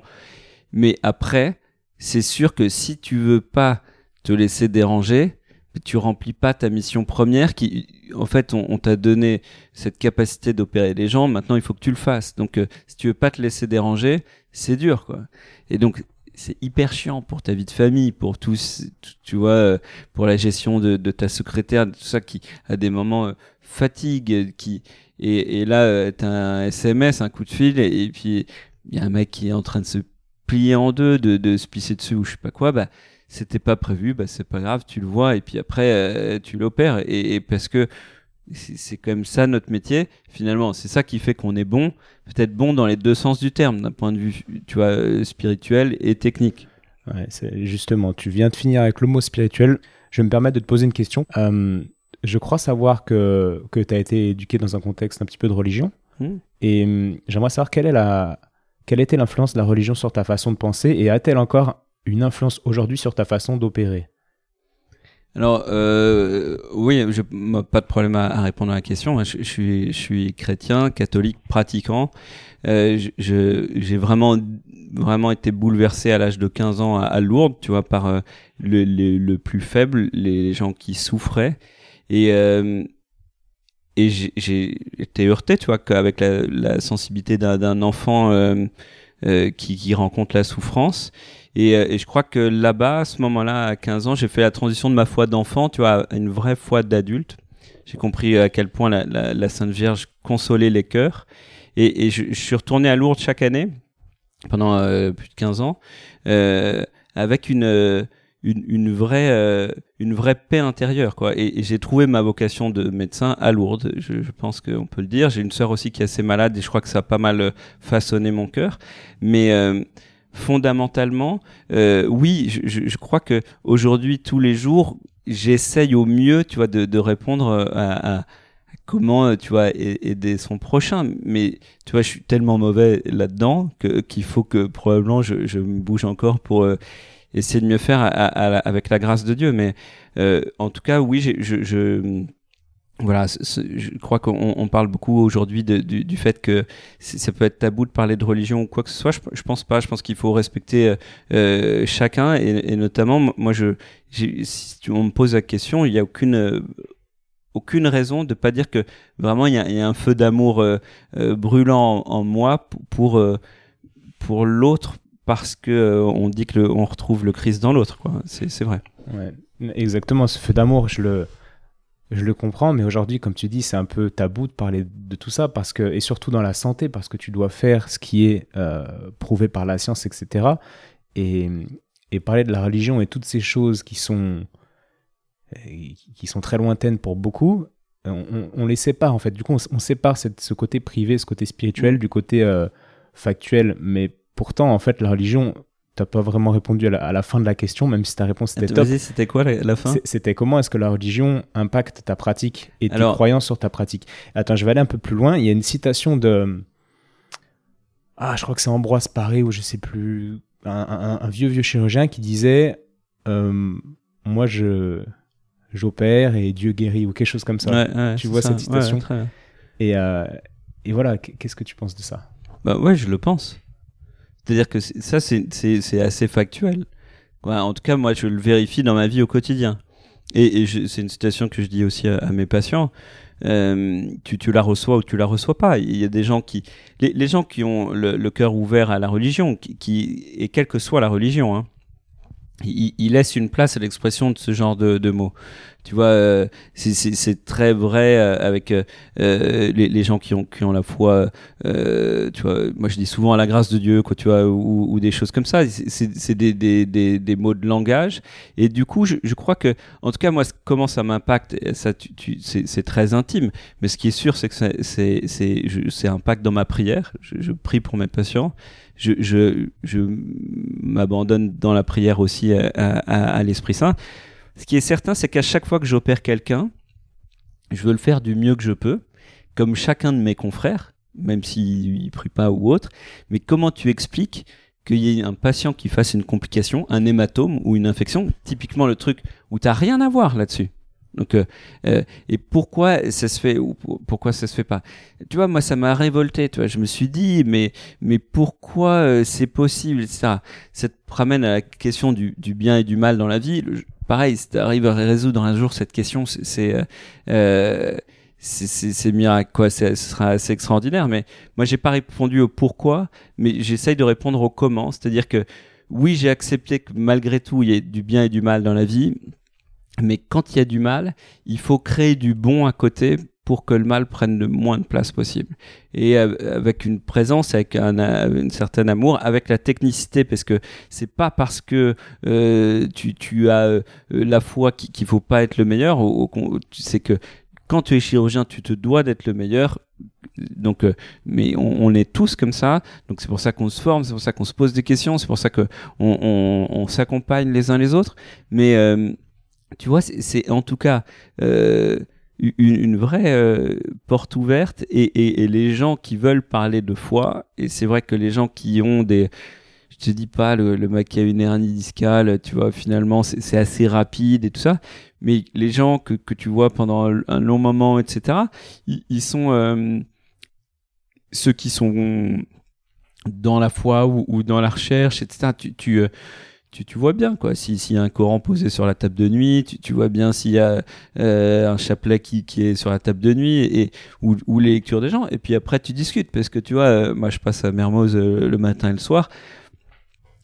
Mais après, c'est sûr que si tu veux pas te laisser déranger, tu remplis pas ta mission première qui, en fait, on, t'a donné cette capacité d'opérer les gens. Maintenant, il faut que tu le fasses. Donc, euh, si tu veux pas te laisser déranger, c'est dur, quoi. Et donc, c'est hyper chiant pour ta vie de famille, pour tous, tu- vois, euh, pour la gestion de, ta secrétaire, tout ça qui, à des moments, euh, fatigue, qui, et, là, t'as un SMS, un coup de fil, et, et puis, il y a un mec qui est en train de se plier en deux, de, de se pisser dessus ou je sais pas quoi, bah, c'était pas prévu, bah, c'est pas grave, tu le vois, et puis après, euh, tu l'opères, et, et parce que, c'est quand même ça notre métier finalement c'est ça qui fait qu'on est bon peut-être bon dans les deux sens du terme d'un point de vue tu vois euh, spirituel et technique Ouais, justement, tu viens de finir avec le mot spirituel. Je vais me permettre de te poser une question. Euh, je crois savoir que, que tu as été éduqué dans un contexte un petit peu de religion. Hmm. Et hum, j'aimerais savoir quelle, est la, quelle était l'influence de la religion sur ta façon de penser et a-t-elle encore une influence aujourd'hui sur ta façon d'opérer? Alors euh, oui je moi, pas de problème à, répondre à la question. Je, suis chrétien catholique pratiquant. Euh, j'ai vraiment vraiment été bouleversé à l'âge de 15 ans à, Lourdes tu vois par euh, le, le, plus faible les gens qui souffraient. Et et j'ai- été heurté tu vois qu'avec la, sensibilité d'un enfant euh, euh, qui, rencontre la souffrance et, euh, et je crois que là-bas, à ce moment-là, à 15 ans, j'ai fait la transition de ma foi d'enfant, tu vois, à une vraie foi d'adulte. J'ai compris à quel point la, Sainte Vierge consolait les cœurs. Et, je, suis retourné à Lourdes chaque année, pendant plus de 15 ans, avec une, une, vraie, euh, une vraie paix intérieure. Quoi. Et, j'ai trouvé ma vocation de médecin à Lourdes, je, pense qu'on peut le dire. J'ai une sœur aussi qui est assez malade et je crois que ça a pas mal euh, façonné mon cœur. Mais... Euh, fondamentalement, oui, je, crois que aujourd'hui, tous les jours, j'essaye au mieux, tu vois, de, répondre à, comment, tu vois, aider son prochain. Mais tu vois, je suis tellement mauvais là-dedans que qu'il faut que probablement je, me bouge encore pour essayer de mieux faire avec la grâce de Dieu. Mais euh, en tout cas, oui, je, je voilà, je crois qu'on parle beaucoup aujourd'hui du, du, fait que ça peut être tabou de parler de religion ou quoi que ce soit. Je, je pense pas. Je pense qu'il faut respecter euh, chacun et, et, notamment, moi, je, si on me pose la question, il n'y a aucune aucune raison de pas dire que vraiment il y a, y a un feu d'amour euh, euh, brûlant en, moi pour pour, pour l'autre parce que on dit que on retrouve le Christ dans l'autre. C'est vrai. Exactement. Ce feu d'amour, je le le comprends, mais aujourd'hui, comme tu dis, c'est un peu tabou de parler de tout ça, parce que, et surtout dans la santé, parce que tu dois faire ce qui est euh, prouvé par la science, etc. Et, parler de la religion et toutes ces choses qui sont, qui sont très lointaines pour beaucoup, on, on les sépare en fait. Du coup, on, sépare ce côté privé, ce côté spirituel du côté euh, factuel. Mais pourtant, en fait, la religion, t'as pas vraiment répondu à la, fin de la question, même si ta réponse était top. c'était quoi la, fin C'était comment est-ce que la religion impacte ta pratique et tes croyances sur ta pratique? Attends, je vais aller un peu plus loin. Il y a une citation de. Ah, je crois que c'est Ambroise Paré ou je sais plus. Un, vieux, vieux chirurgien qui disait euh, Moi, je j'opère et Dieu guérit ou quelque chose comme ça. tu vois cette citation? et, euh, et voilà, qu'est-ce que tu penses de ça? Bah ouais, je le pense. C'est-à-dire que ça, c'est assez factuel. en tout cas, moi, je le vérifie dans ma vie au quotidien. Et, c'est une citation que je dis aussi à, mes patients. Euh, tu, tu, la reçois ou tu la reçois pas. Il y a des gens qui, les, gens qui ont le, cœur ouvert à la religion, qui, et quelle que soit la religion, hein, ils, ils laissent une place à l'expression de ce genre de, de mots. Tu vois, euh, c'est très vrai euh, avec euh, les, les, gens qui ont, qui ont la foi. tu vois, moi je dis souvent à la grâce de Dieu, quoi, tu vois, ou, ou des choses comme ça. C'est des, des, des, des, mots de langage. Et du coup, je, je, crois que, en tout cas, moi, comment ça m'impacte, ça, tu, c'est très intime. Mais ce qui est sûr, c'est que c'est c'est impact dans ma prière. Je, je prie pour mes patients. Je, je, je m'abandonne dans la prière aussi à, à, à l'Esprit Saint. Ce qui est certain, c'est qu'à chaque fois que j'opère quelqu'un, je veux le faire du mieux que je peux, comme chacun de mes confrères, même s'il ne prie pas ou autre. Mais comment tu expliques qu'il y ait un patient qui fasse une complication, un hématome ou une infection, typiquement le truc où tu n'as rien à voir là-dessus donc, euh, euh, et pourquoi ça se fait ou pourquoi ça se fait pas? Tu vois, moi, ça m'a révolté. Tu vois, je me suis dit, mais mais pourquoi euh, c'est possible, Ça, Ça te ramène à la question du, bien et du mal dans la vie. Pareil, si tu arrives à résoudre un jour cette question, c'est euh, c'est miracle quoi ce sera assez extraordinaire mais moi j'ai pas répondu au pourquoi mais j'essaye de répondre au comment. C'est-à-dire que oui j'ai accepté que malgré tout il y ait du bien et du mal dans la vie mais quand il y a du mal il faut créer du bon à côté pour que le mal prenne le moins de place possible. Et euh, avec une présence, avec un, un certain amour, avec la technicité, parce que c'est pas parce que euh, tu, as euh, la foi qu'il faut pas être le meilleur, c'est que quand tu es chirurgien, tu te dois d'être le meilleur. Donc, euh, mais on, est tous comme ça. Donc c'est pour ça qu'on se forme, c'est pour ça qu'on se pose des questions, c'est pour ça que on, s'accompagne les uns les autres. Mais euh, tu vois, c'est en tout cas euh, une, vraie euh, porte ouverte et, les gens qui veulent parler de foi, et c'est vrai que les gens qui ont des... Je te dis pas, le, le mec une hernie discale, tu vois, finalement, c'est assez rapide et tout ça, mais les gens que, que tu vois pendant un long moment, etc., ils, sont... Euh, ceux qui sont dans la foi ou, dans la recherche, etc., tu... tu, tu, vois bien quoi. S'il y a un Coran posé sur la table de nuit, tu, tu vois bien s'il y a euh, un chapelet qui, qui est sur la table de nuit et ou, les lectures des gens. Et puis après tu discutes parce que tu vois, euh, moi je passe à Mermoz euh, le matin et le soir.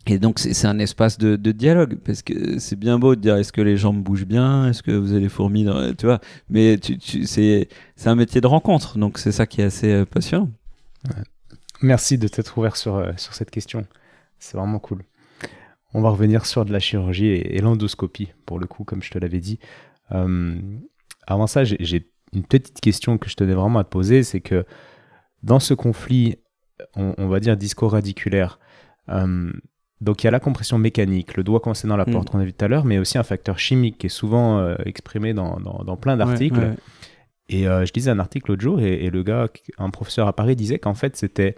Et donc c'est un espace de, dialogue parce que c'est bien beau de dire est-ce que les jambes bougent bien, est-ce que vous avez les fourmis, dans, tu vois? Mais tu, tu, c'est un métier de rencontre, donc c'est ça qui est assez passionnant. Merci de t'être ouvert sur sur cette question. C'est vraiment cool. On va revenir sur de la chirurgie et, l'endoscopie, pour le coup, comme je te l'avais dit. Euh, avant ça, j'ai une petite question que je tenais vraiment à te poser, c'est que dans ce conflit, on, va dire disco-radiculaire, euh, donc il y a la compression mécanique, le doigt coincé dans la porte mm. qu'on a vu tout à l'heure, mais aussi un facteur chimique qui est souvent euh, exprimé dans, dans, plein d'articles. Et je lisais un article l'autre jour et, et, le gars, un professeur à Paris, disait qu'en fait c'était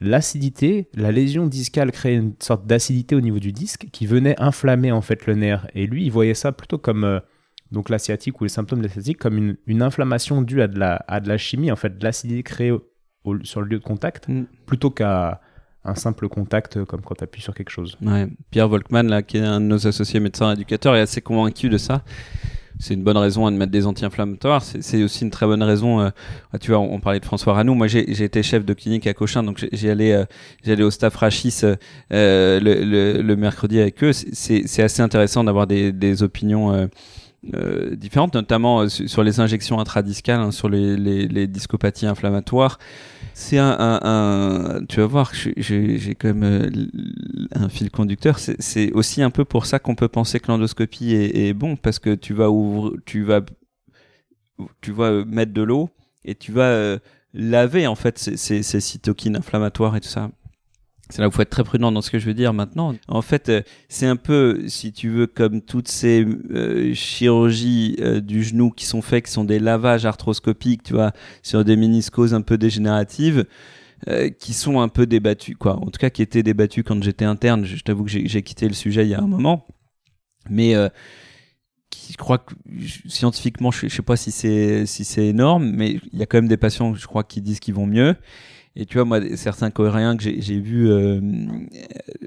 l'acidité, la lésion discale créait une sorte d'acidité au niveau du disque qui venait inflammer en fait le nerf. Et lui, il voyait ça plutôt comme, euh, donc la sciatique ou les symptômes de la sciatique comme une, une inflammation due à de la, à de la chimie, en fait, de l'acidité créée au- au- sur le lieu de contact, Mm. plutôt qu'à un simple contact euh, comme quand tu appuies sur quelque chose. Ouais. Pierre Volkmann, là, qui est un de nos associés médecins éducateurs, est assez convaincu de ça. C'est une bonne raison hein, de mettre des anti-inflammatoires. C'est aussi une très bonne raison. euh, tu vois, on, parlait de François Ranou. Moi, j'ai été chef de clinique à Cochin, donc j'ai- j'ai allé, euh, allé au staff Rachis euh, le, mercredi avec eux. C'est- assez intéressant d'avoir des opinions. Euh, différentes, notamment euh, su- sur les injections intradiscales, hein, sur les, les, les discopathies inflammatoires. C'est un, un, un- tu vas voir, j'ai- quand même euh, un fil conducteur. C'est- aussi un peu pour ça qu'on peut penser que l'endoscopie est, est bon, parce que tu vas ouvrir, tu vas, tu vas euh, mettre de l'eau et tu vas laver en fait ces, ces, ces cytokines inflammatoires et tout ça. C'est là où il faut être très prudent dans ce que je veux dire maintenant. En fait, euh, c'est un peu, si tu veux, comme toutes ces euh, chirurgies euh, du genou qui sont faites, qui sont des lavages arthroscopiques, tu vois, sur des méniscoses un peu dégénératives, qui sont un peu débattues, quoi. En tout cas, qui étaient débattues quand j'étais interne. Je, t'avoue que j'ai quitté le sujet il y a un moment, mais qui, je crois que scientifiquement, je, je sais pas si c'est si c'est énorme, mais il y a quand même des patients, je crois, qui disent qu'ils vont mieux. Et tu vois, moi, certains coréens que j'ai vus euh,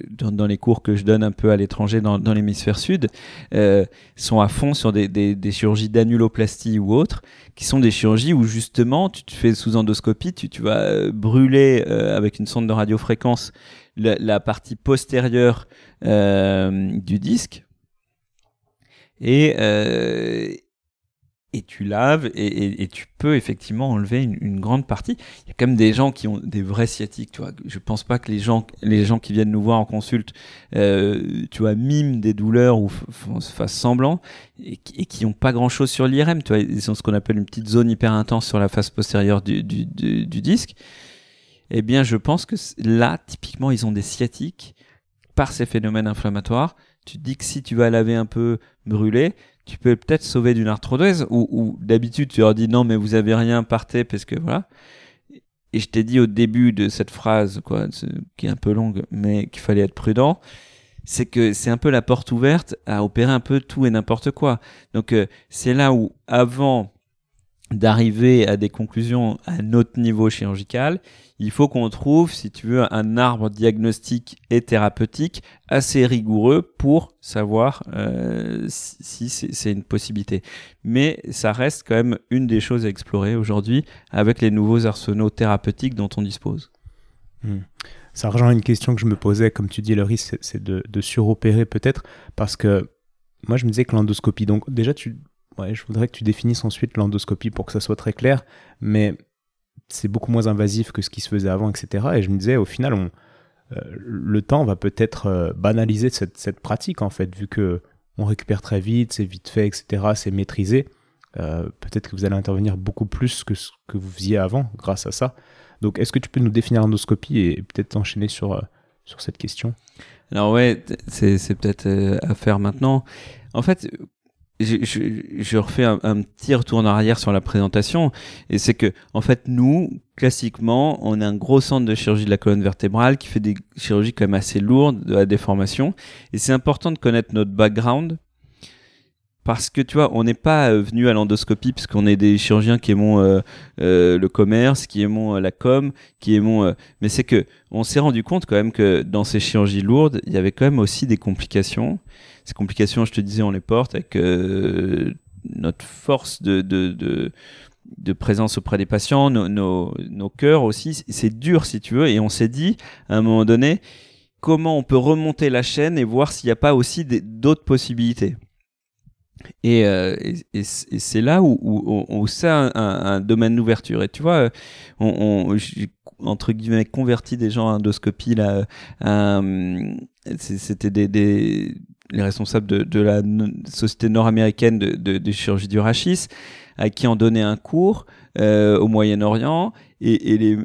dans, dans les cours que je donne un peu à l'étranger dans, dans l'hémisphère sud, euh, sont à fond sur des, des, des chirurgies d'annuloplastie ou autres, qui sont des chirurgies où justement, tu te fais sous endoscopie, tu, tu vas euh, brûler euh, avec une sonde de radiofréquence la, la partie postérieure euh, du disque. Et, euh, et tu laves et, tu peux effectivement enlever une, grande partie. Il y a quand même des gens qui ont des vrais sciatiques, tu vois. Je pense pas que les gens, les gens qui viennent nous voir en consulte, euh, tu vois, miment des douleurs ou fassent semblant et, qui- et qui ont pas grand chose sur l'IRM, tu vois. Ils ont ce qu'on appelle une petite zone hyper intense sur la face postérieure du, disque. Eh bien, je pense que là, typiquement, ils ont des sciatiques par ces phénomènes inflammatoires. Tu te dis que si tu vas laver un peu, brûler, tu peux peut-être sauver d'une arthrodèse ou d'habitude tu leur dis non mais vous avez rien partez parce que voilà. Et je t'ai dit au début de cette phrase quoi qui est un peu longue mais qu'il fallait être prudent c'est que c'est un peu la porte ouverte à opérer un peu tout et n'importe quoi. Donc euh, c'est là où avant d'arriver à des conclusions à notre niveau chirurgical, il faut qu'on trouve, si tu veux, un arbre diagnostique et thérapeutique assez rigoureux pour savoir euh, si c'est une possibilité. Mais ça reste quand même une des choses à explorer aujourd'hui avec les nouveaux arsenaux thérapeutiques dont on dispose. Ça rejoint une question que je me posais, comme tu dis, le c'est- de, suropérer peut-être, parce que moi, je me disais que l'endoscopie, donc déjà, je voudrais que tu définisses ensuite l'endoscopie pour que ça soit très clair, mais c'est beaucoup moins invasif que ce qui se faisait avant, etc. Et je me disais, au final, euh, le temps va peut-être euh, banaliser cette, pratique, en fait, vu que on récupère très vite, c'est vite fait, etc., c'est maîtrisé. Euh, peut-être que vous allez intervenir beaucoup plus que ce que vous faisiez avant grâce à ça. Donc, est-ce que tu peux nous définir l'endoscopie et peut-être enchaîner sur, sur cette question? Alors ouais, c'est peut-être à faire maintenant. En fait, je, je, je refais un, petit retour en arrière sur la présentation, et c'est que en fait nous, classiquement, on a un gros centre de chirurgie de la colonne vertébrale qui fait des chirurgies quand même assez lourdes, de la déformation, et c'est important de connaître notre background. Parce que tu vois, on n'est pas euh, venu à l'endoscopie parce qu'on est des chirurgiens qui aimons euh, euh, le commerce, qui aimons la com, qui aimons. mais c'est que on s'est rendu compte quand même que dans ces chirurgies lourdes, il y avait quand même aussi des complications. Ces complications, je te disais, on les porte avec notre force de, de, de, de présence auprès des patients, nos, nos, nos cœurs aussi. C'est dur, si tu veux. Et on s'est dit, à un moment donné, comment on peut remonter la chaîne et voir s'il n'y a pas aussi d'autres possibilités. Et, euh, et, c'est là où, où, où, c'est un, domaine d'ouverture. Et tu vois, on, on, j'ai entre guillemets converti des gens à endoscopie là. euh, C'était des, les responsables de, la société nord-américaine de chirurgie du rachis, à qui on donnait un cours euh, au Moyen-Orient, et,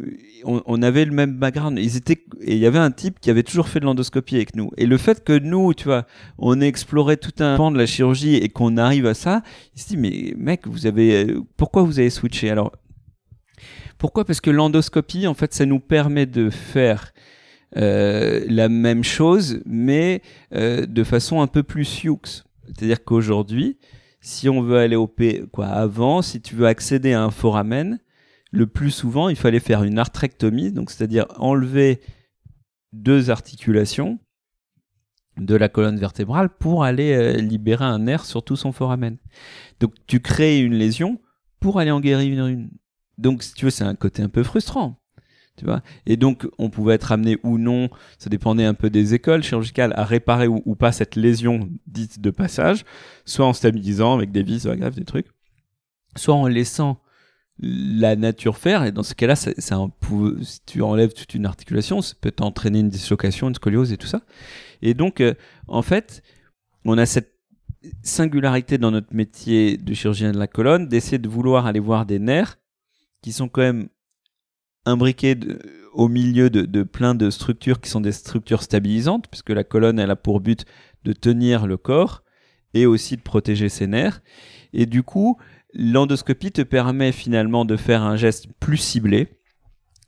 on, avait le même background. Ils étaient, et il y avait un type qui avait toujours fait de l'endoscopie avec nous. Et le fait que nous, tu vois, on ait exploré tout un pan de la chirurgie et qu'on arrive à ça, il se dit mais mec, vous avez, pourquoi vous avez switché? Alors pourquoi? Parce que l'endoscopie, en fait, ça nous permet de faire euh, la même chose, mais euh, de façon un peu plus sioux. C'est-à-dire qu'aujourd'hui, si on veut aller au P, quoi, avant, si tu veux accéder à un foramen, le plus souvent, il fallait faire une arthrectomie, donc c'est-à-dire enlever deux articulations de la colonne vertébrale pour aller euh, libérer un nerf sur tout son foramen. Donc tu crées une lésion pour aller en guérir une. Donc si tu veux, c'est un côté un peu frustrant. Et donc, on pouvait être amené ou non, ça dépendait un peu des écoles chirurgicales, à réparer ou, pas cette lésion dite de passage, soit en stabilisant avec des vis, grave des trucs, soit en laissant la nature faire. Et dans ce cas-là, si tu enlèves toute une articulation, ça peut entraîner une dislocation, une scoliose et tout ça. Et donc, euh, en fait, on a cette singularité dans notre métier de chirurgien de la colonne d'essayer de vouloir aller voir des nerfs qui sont quand même imbriqués au milieu de, de, plein de structures qui sont des structures stabilisantes, puisque la colonne, elle a pour but de tenir le corps et aussi de protéger ses nerfs. Et du coup, l'endoscopie te permet finalement de faire un geste plus ciblé.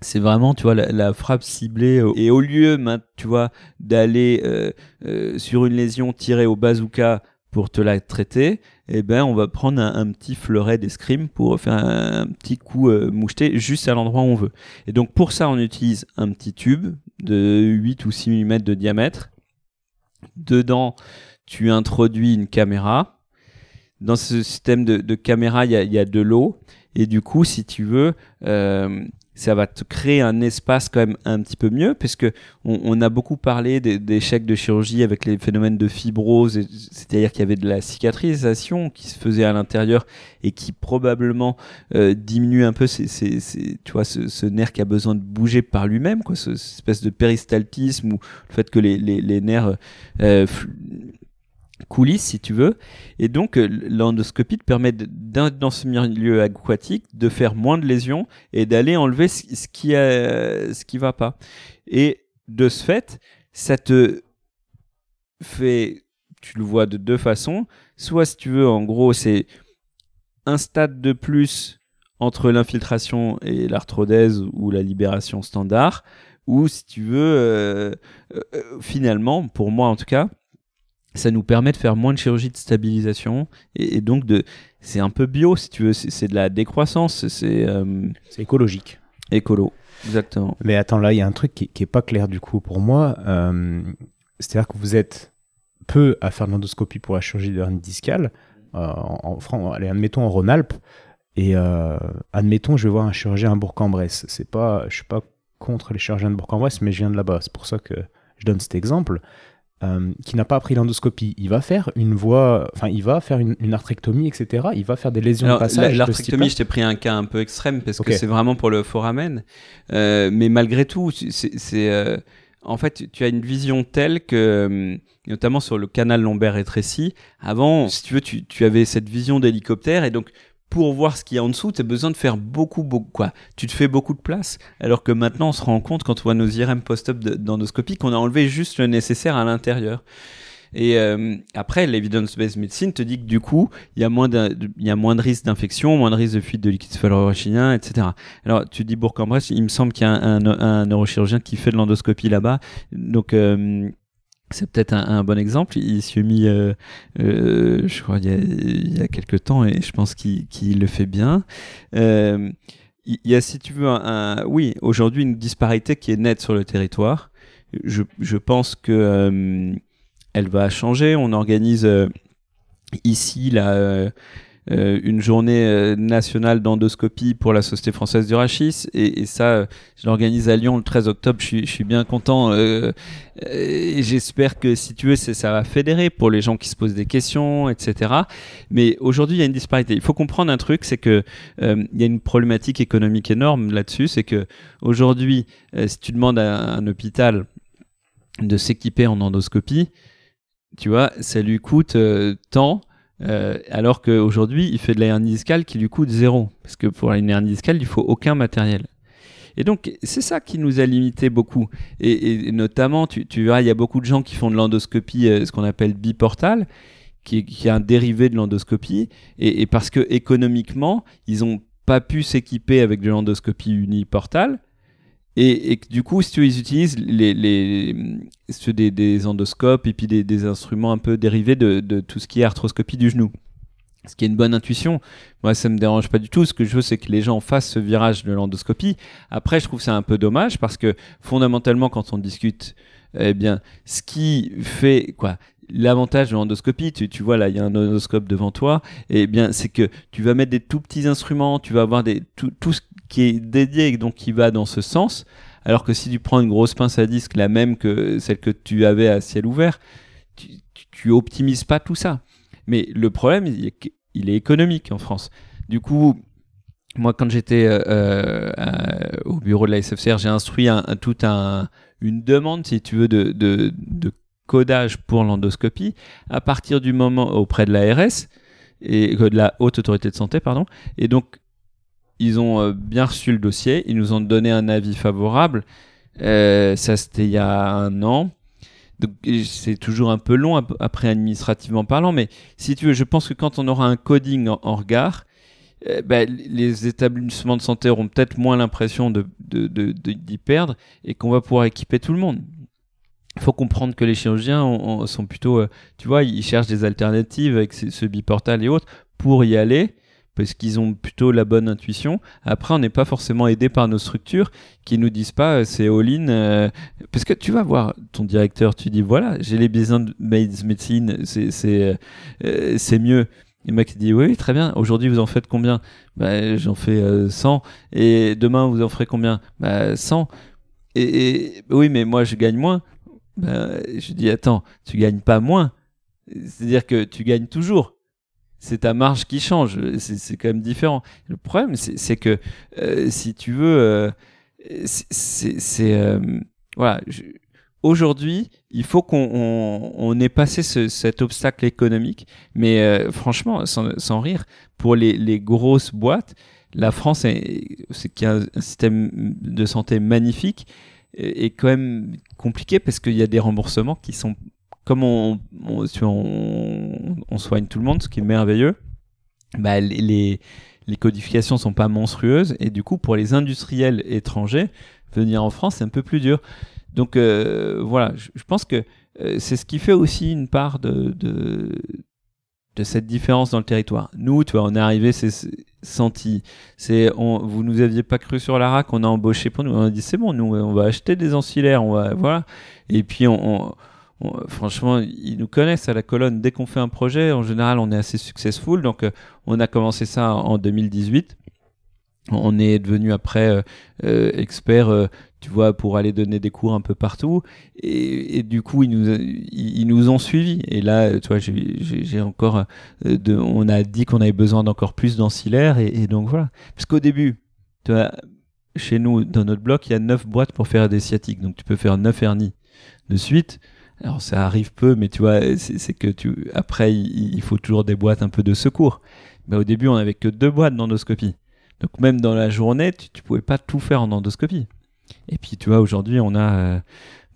C'est vraiment, tu vois, la, frappe ciblée. Et au lieu, tu vois, d'aller euh, euh, sur une lésion tirée au bazooka pour te la traiter, eh ben, on va prendre un, petit fleuret d'escrime pour faire un, petit coup euh, moucheté juste à l'endroit où on veut. Et donc, pour ça, on utilise un petit tube de 8 ou 6 mm de diamètre. Dedans, tu introduis une caméra dans ce système de, caméra, il y a, de l'eau. Et du coup, si tu veux, euh, ça va te créer un espace quand même un petit peu mieux, parce que on, a beaucoup parlé d'échecs de chirurgie avec les phénomènes de fibrose, c'est-à-dire qu'il y avait de la cicatrisation qui se faisait à l'intérieur et qui probablement euh, diminue un peu ces, tu vois, ce, nerf qui a besoin de bouger par lui-même, quoi, cette espèce de péristaltisme ou le fait que les, les, nerfs euh, coulisses, si tu veux. Et donc, euh, l'endoscopie te permet, dans ce milieu aquatique, de faire moins de lésions et d'aller enlever ce qui, va pas. Et de ce fait, ça te fait, tu le vois de deux façons. Soit, si tu veux, en gros, c'est un stade de plus entre l'infiltration et l'arthrodèse ou la libération standard, ou si tu veux, euh, euh, finalement, pour moi en tout cas, ça nous permet de faire moins de chirurgie de stabilisation et, donc de c'est un peu bio si tu veux c'est de la décroissance c'est euh, c'est écologique. écolo exactement. Mais attends là il y a un truc qui, qui est pas clair du coup pour moi euh, c'est à dire que vous êtes peu à faire l'endoscopie pour la chirurgie de hernie discale euh, en, en, allez, admettons en Rhône-Alpes et admettons je vais voir un chirurgien à Bourg-en-Bresse. C'est pas je suis pas contre les chirurgiens de Bourg-en-Bresse mais je viens de là-bas. C'est pour ça que je donne cet exemple euh, qui n'a pas appris l'endoscopie, il va faire une voie, enfin, il va faire une, arthrectomie, etc. Il va faire des lésions de passage. L'arthrectomie, je t'ai pris un cas un peu extrême parce que c'est vraiment pour le foramen. Euh, mais malgré tout, c'est, euh, en fait, tu as une vision telle que, notamment sur le canal lombaire rétréci, avant, si tu veux, tu, tu avais cette vision d'hélicoptère et donc pour voir ce qu'il y a en dessous, tu as besoin de faire beaucoup, beaucoup, quoi. Tu te fais beaucoup de place. Alors que maintenant, on se rend compte, quand on voit nos IRM post-op d'endoscopie, qu'on a enlevé juste le nécessaire à l'intérieur. Et euh, après, l'evidence-based medicine te dit que du coup, il y a moins de, il moins de risques d'infection, moins de risques de fuite de liquide céphalorachidien, etc. Alors, tu dis Bourg-en-Bresse, il me semble qu'il y a un, un, neurochirurgien qui fait de l'endoscopie là-bas. Donc, euh, c'est peut-être un, bon exemple. Il s'y est mis, je crois, il y, a, il quelques temps et je pense qu'il le fait bien. Euh, il y a, si tu veux, un, oui, aujourd'hui une disparité qui est nette sur le territoire. Je, je pense que euh, elle va changer. On organise euh, ici la euh, une journée euh, nationale d'endoscopie pour la Société française du rachis et, ça euh, je l'organise à Lyon le 13 octobre. Je suis, je suis bien content et j'espère que si tu veux ça va fédérer pour les gens qui se posent des questions etc mais aujourd'hui il y a une disparité. Il faut comprendre un truc c'est que il y a une problématique économique énorme là-dessus. C'est que aujourd'hui si tu demandes à un hôpital de s'équiper en endoscopie tu vois ça lui coûte tant euh, alors qu'aujourd'hui, il fait de la hernie discale qui lui coûte zéro. Parce que pour une hernie discale, il faut aucun matériel. Et donc, c'est ça qui nous a limité beaucoup. Et, notamment, tu, verras, il y a beaucoup de gens qui font de l'endoscopie, euh, ce qu'on appelle biportal, qui, est un dérivé de l'endoscopie. Et, parce que économiquement, ils n'ont pas pu s'équiper avec de l'endoscopie uniportale. Et, du coup, si tu ils utilisent des, endoscopes et puis des, instruments un peu dérivés de, tout ce qui est arthroscopie du genou. ce qui est une bonne intuition. Moi, ça me dérange pas du tout. Ce que je veux, c'est que les gens fassent ce virage de l'endoscopie. Après, je trouve ça un peu dommage parce que fondamentalement, quand on discute, eh bien, ce qui fait quoi L'avantage de l'endoscopie, tu, vois là, il y a un endoscope devant toi, eh bien c'est que tu vas mettre des tout petits instruments, tu vas avoir des tout, tout ce qui est dédié et donc qui va dans ce sens. Alors que si tu prends une grosse pince à disque, la même que celle que tu avais à ciel ouvert, tu, tu, optimises pas tout ça. Mais le problème, il est, économique en France. Du coup, moi, quand j'étais euh, euh, au bureau de la SFCR, j'ai instruit un, tout un, une demande, si tu veux, de codage pour l'endoscopie à partir du moment auprès de l'ARS et de la haute autorité de santé, pardon. Et donc, ils ont euh, bien reçu le dossier, ils nous ont donné un avis favorable. Euh, ça, c'était il y a un an. Donc, c'est toujours un peu long après administrativement parlant, mais si tu je pense que quand on aura un coding en, regard, euh, ben, les établissements de santé auront peut-être moins l'impression d'y de, de, perdre et qu'on va pouvoir équiper tout le monde. Il faut comprendre que les chirurgiens sont plutôt, tu vois, ils cherchent des alternatives avec ce, ce biportal et autres pour y aller parce qu'ils ont plutôt la bonne intuition. Après, on n'est pas forcément aidé par nos structures qui nous disent pas euh, c'est all-in. Euh, parce que tu vas voir ton directeur, tu dis voilà, j'ai les besoins de médecine, c'est euh, c'est mieux. Et le mec dit oui, très bien. Aujourd'hui, vous en faites combien? Bah, J'en fais 100. Et demain, vous en ferez combien? Bah, 100. Et, oui, mais moi, je gagne moins. Bah, je dis attends, tu gagnes pas moins. C'est-à-dire que tu gagnes toujours c'est ta marge qui change. C'est quand même différent. Le problème, c'est que euh, si tu veux, euh, c'est euh, voilà. Aujourd'hui, il faut qu'on on, ait passé ce, cet obstacle économique, mais franchement, sans, sans, rire, pour les, les grosses boîtes, la France, c'est qui a un système de santé magnifique, est quand même compliqué parce qu'il y a des remboursements qui sont comme on, on, soigne tout le monde, ce qui est merveilleux, bah, les, les codifications sont pas monstrueuses et du coup pour les industriels étrangers venir en France c'est un peu plus dur. Donc euh, voilà, je, pense que euh, c'est ce qui fait aussi une part de, cette différence dans le territoire. Nous, tu vois, on est arrivé, c'est senti. C'est, on, vous nous aviez pas cru sur la on a embauché pour nous. On a dit c'est bon, nous, on va acheter des ancillaires, on va, voilà. Et puis on franchement, ils nous connaissent à la colonne. Dès qu'on fait un projet, en général, on est assez successful. Donc, euh, on a commencé ça en 2018. On est devenu après euh, euh expert, euh, tu vois, pour aller donner des cours un peu partout. Et, du coup, ils nous, ils, nous ont suivis. Et là, tu vois, j'ai encore, on a dit qu'on avait besoin d'encore plus d'ancillaires. Et, et, donc voilà. Parce qu'au début, tu vois, chez nous, dans notre bloc, il y a 9 boîtes pour faire des sciatiques. Donc tu peux faire 9 hernies de suite. Alors ça arrive peu, mais tu vois, c'est que tu après il, faut toujours des boîtes un peu de secours. Mais au début, on avait que deux boîtes d'endoscopie. Donc même dans la journée, tu, tu pouvais pas tout faire en endoscopie. Et puis tu vois, aujourd'hui, on a euh,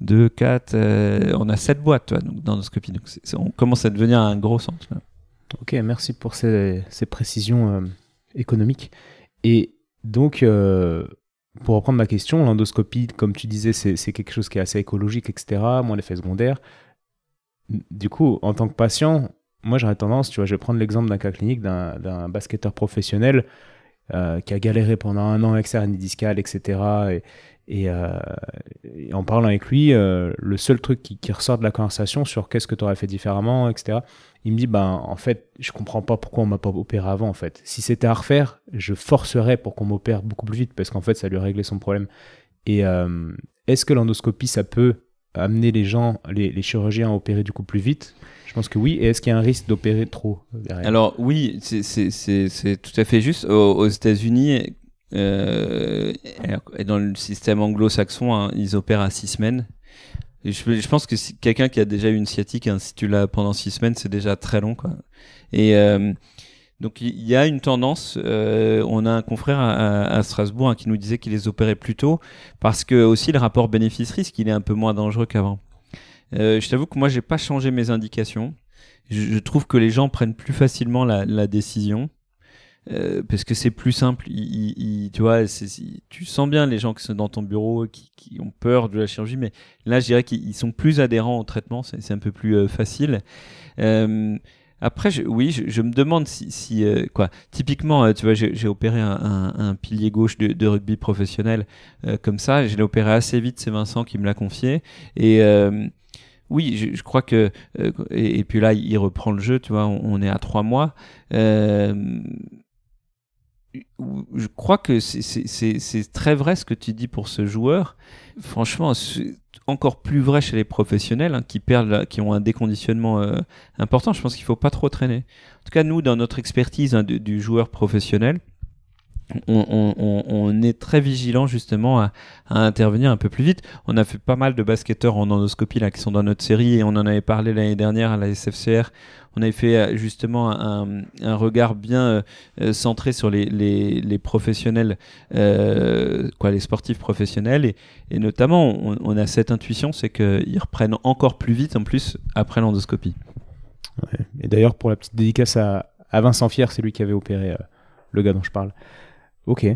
deux, quatre, euh, on a sept boîtes toi, donc d'endoscopie. Donc on commence à devenir un gros centre. Ok, merci pour ces, ces précisions euh, économiques. Et donc pour reprendre ma question, l'endoscopie, comme tu disais, c'est quelque chose qui est assez écologique, etc., moins d'effets secondaires. Du coup, en tant que patient, moi j'aurais tendance, tu vois, je vais prendre l'exemple d'un cas clinique d'un basketteur professionnel euh, qui a galéré pendant un an avec sa hernie discale, etc. Et, euh, et, en parlant avec lui, euh, le seul truc qui, ressort de la conversation sur qu'est-ce que tu aurais fait différemment, etc., il me dit ben en fait je comprends pas pourquoi on m'a pas opéré avant en fait. Si c'était à refaire, je forcerais pour qu'on m'opère beaucoup plus vite parce qu'en fait ça lui réglé son problème. Et euh, est-ce que l'endoscopie ça peut amener les gens, les, chirurgiens à opérer du coup plus vite? Je pense que oui. Et est-ce qu'il y a un risque d'opérer trop derrière? Alors oui, c'est tout à fait juste. Aux, États-Unis, euh, et dans le système anglo-saxon, hein, ils opèrent à six semaines je, pense que si quelqu'un qui a déjà eu une sciatique, si tu l'as pendant six semaines, c'est déjà très long. Et euh, donc il y a une tendance. Euh, on a un confrère à, Strasbourg hein, qui nous disait qu'il les opérait plus tôt parce que aussi le rapport bénéfice-risque, il est un peu moins dangereux qu'avant. Euh, je t'avoue que moi, j'ai pas changé mes indications. Je, trouve que les gens prennent plus facilement la décision. Euh, parce que c'est plus simple. Tu vois, tu sens bien les gens qui sont dans ton bureau, qui, ont peur de la chirurgie, mais là, je dirais qu'ils sont plus adhérents au traitement, c'est un peu plus euh, facile. Euh, Après, oui, je, me demande si, quoi. Typiquement, tu vois, j'ai opéré un, pilier gauche de, rugby professionnel comme ça. Je l'ai opéré assez vite. C'est Vincent qui me l'a confié. Et oui, je, crois que et, et puis là, il reprend le jeu. Tu vois, on, on est à trois mois. Je crois que c'est- très vrai ce que tu dis pour ce joueur. Franchement, c'est encore plus vrai chez les professionnels hein, qui perdent, qui ont un déconditionnement euh, important. Je pense qu'il faut pas trop traîner. En tout cas, nous, dans notre expertise hein, du, joueur professionnel, on, on- on- on est très vigilant justement à, à intervenir un peu plus vite. On a fait pas mal de basketteurs en endoscopie là qui sont dans notre série et on en avait parlé l'année dernière à la SFCR. On avait fait euh, justement un, regard bien euh, euh, centré sur les, professionnels, quoi, les sportifs professionnels et, notamment on, a cette intuition, c'est qu'ils reprennent encore plus vite en plus après l'endoscopie. Et d'ailleurs, pour la petite dédicace à, Vincent Fier, c'est lui qui avait opéré le gars dont je parle. Ok.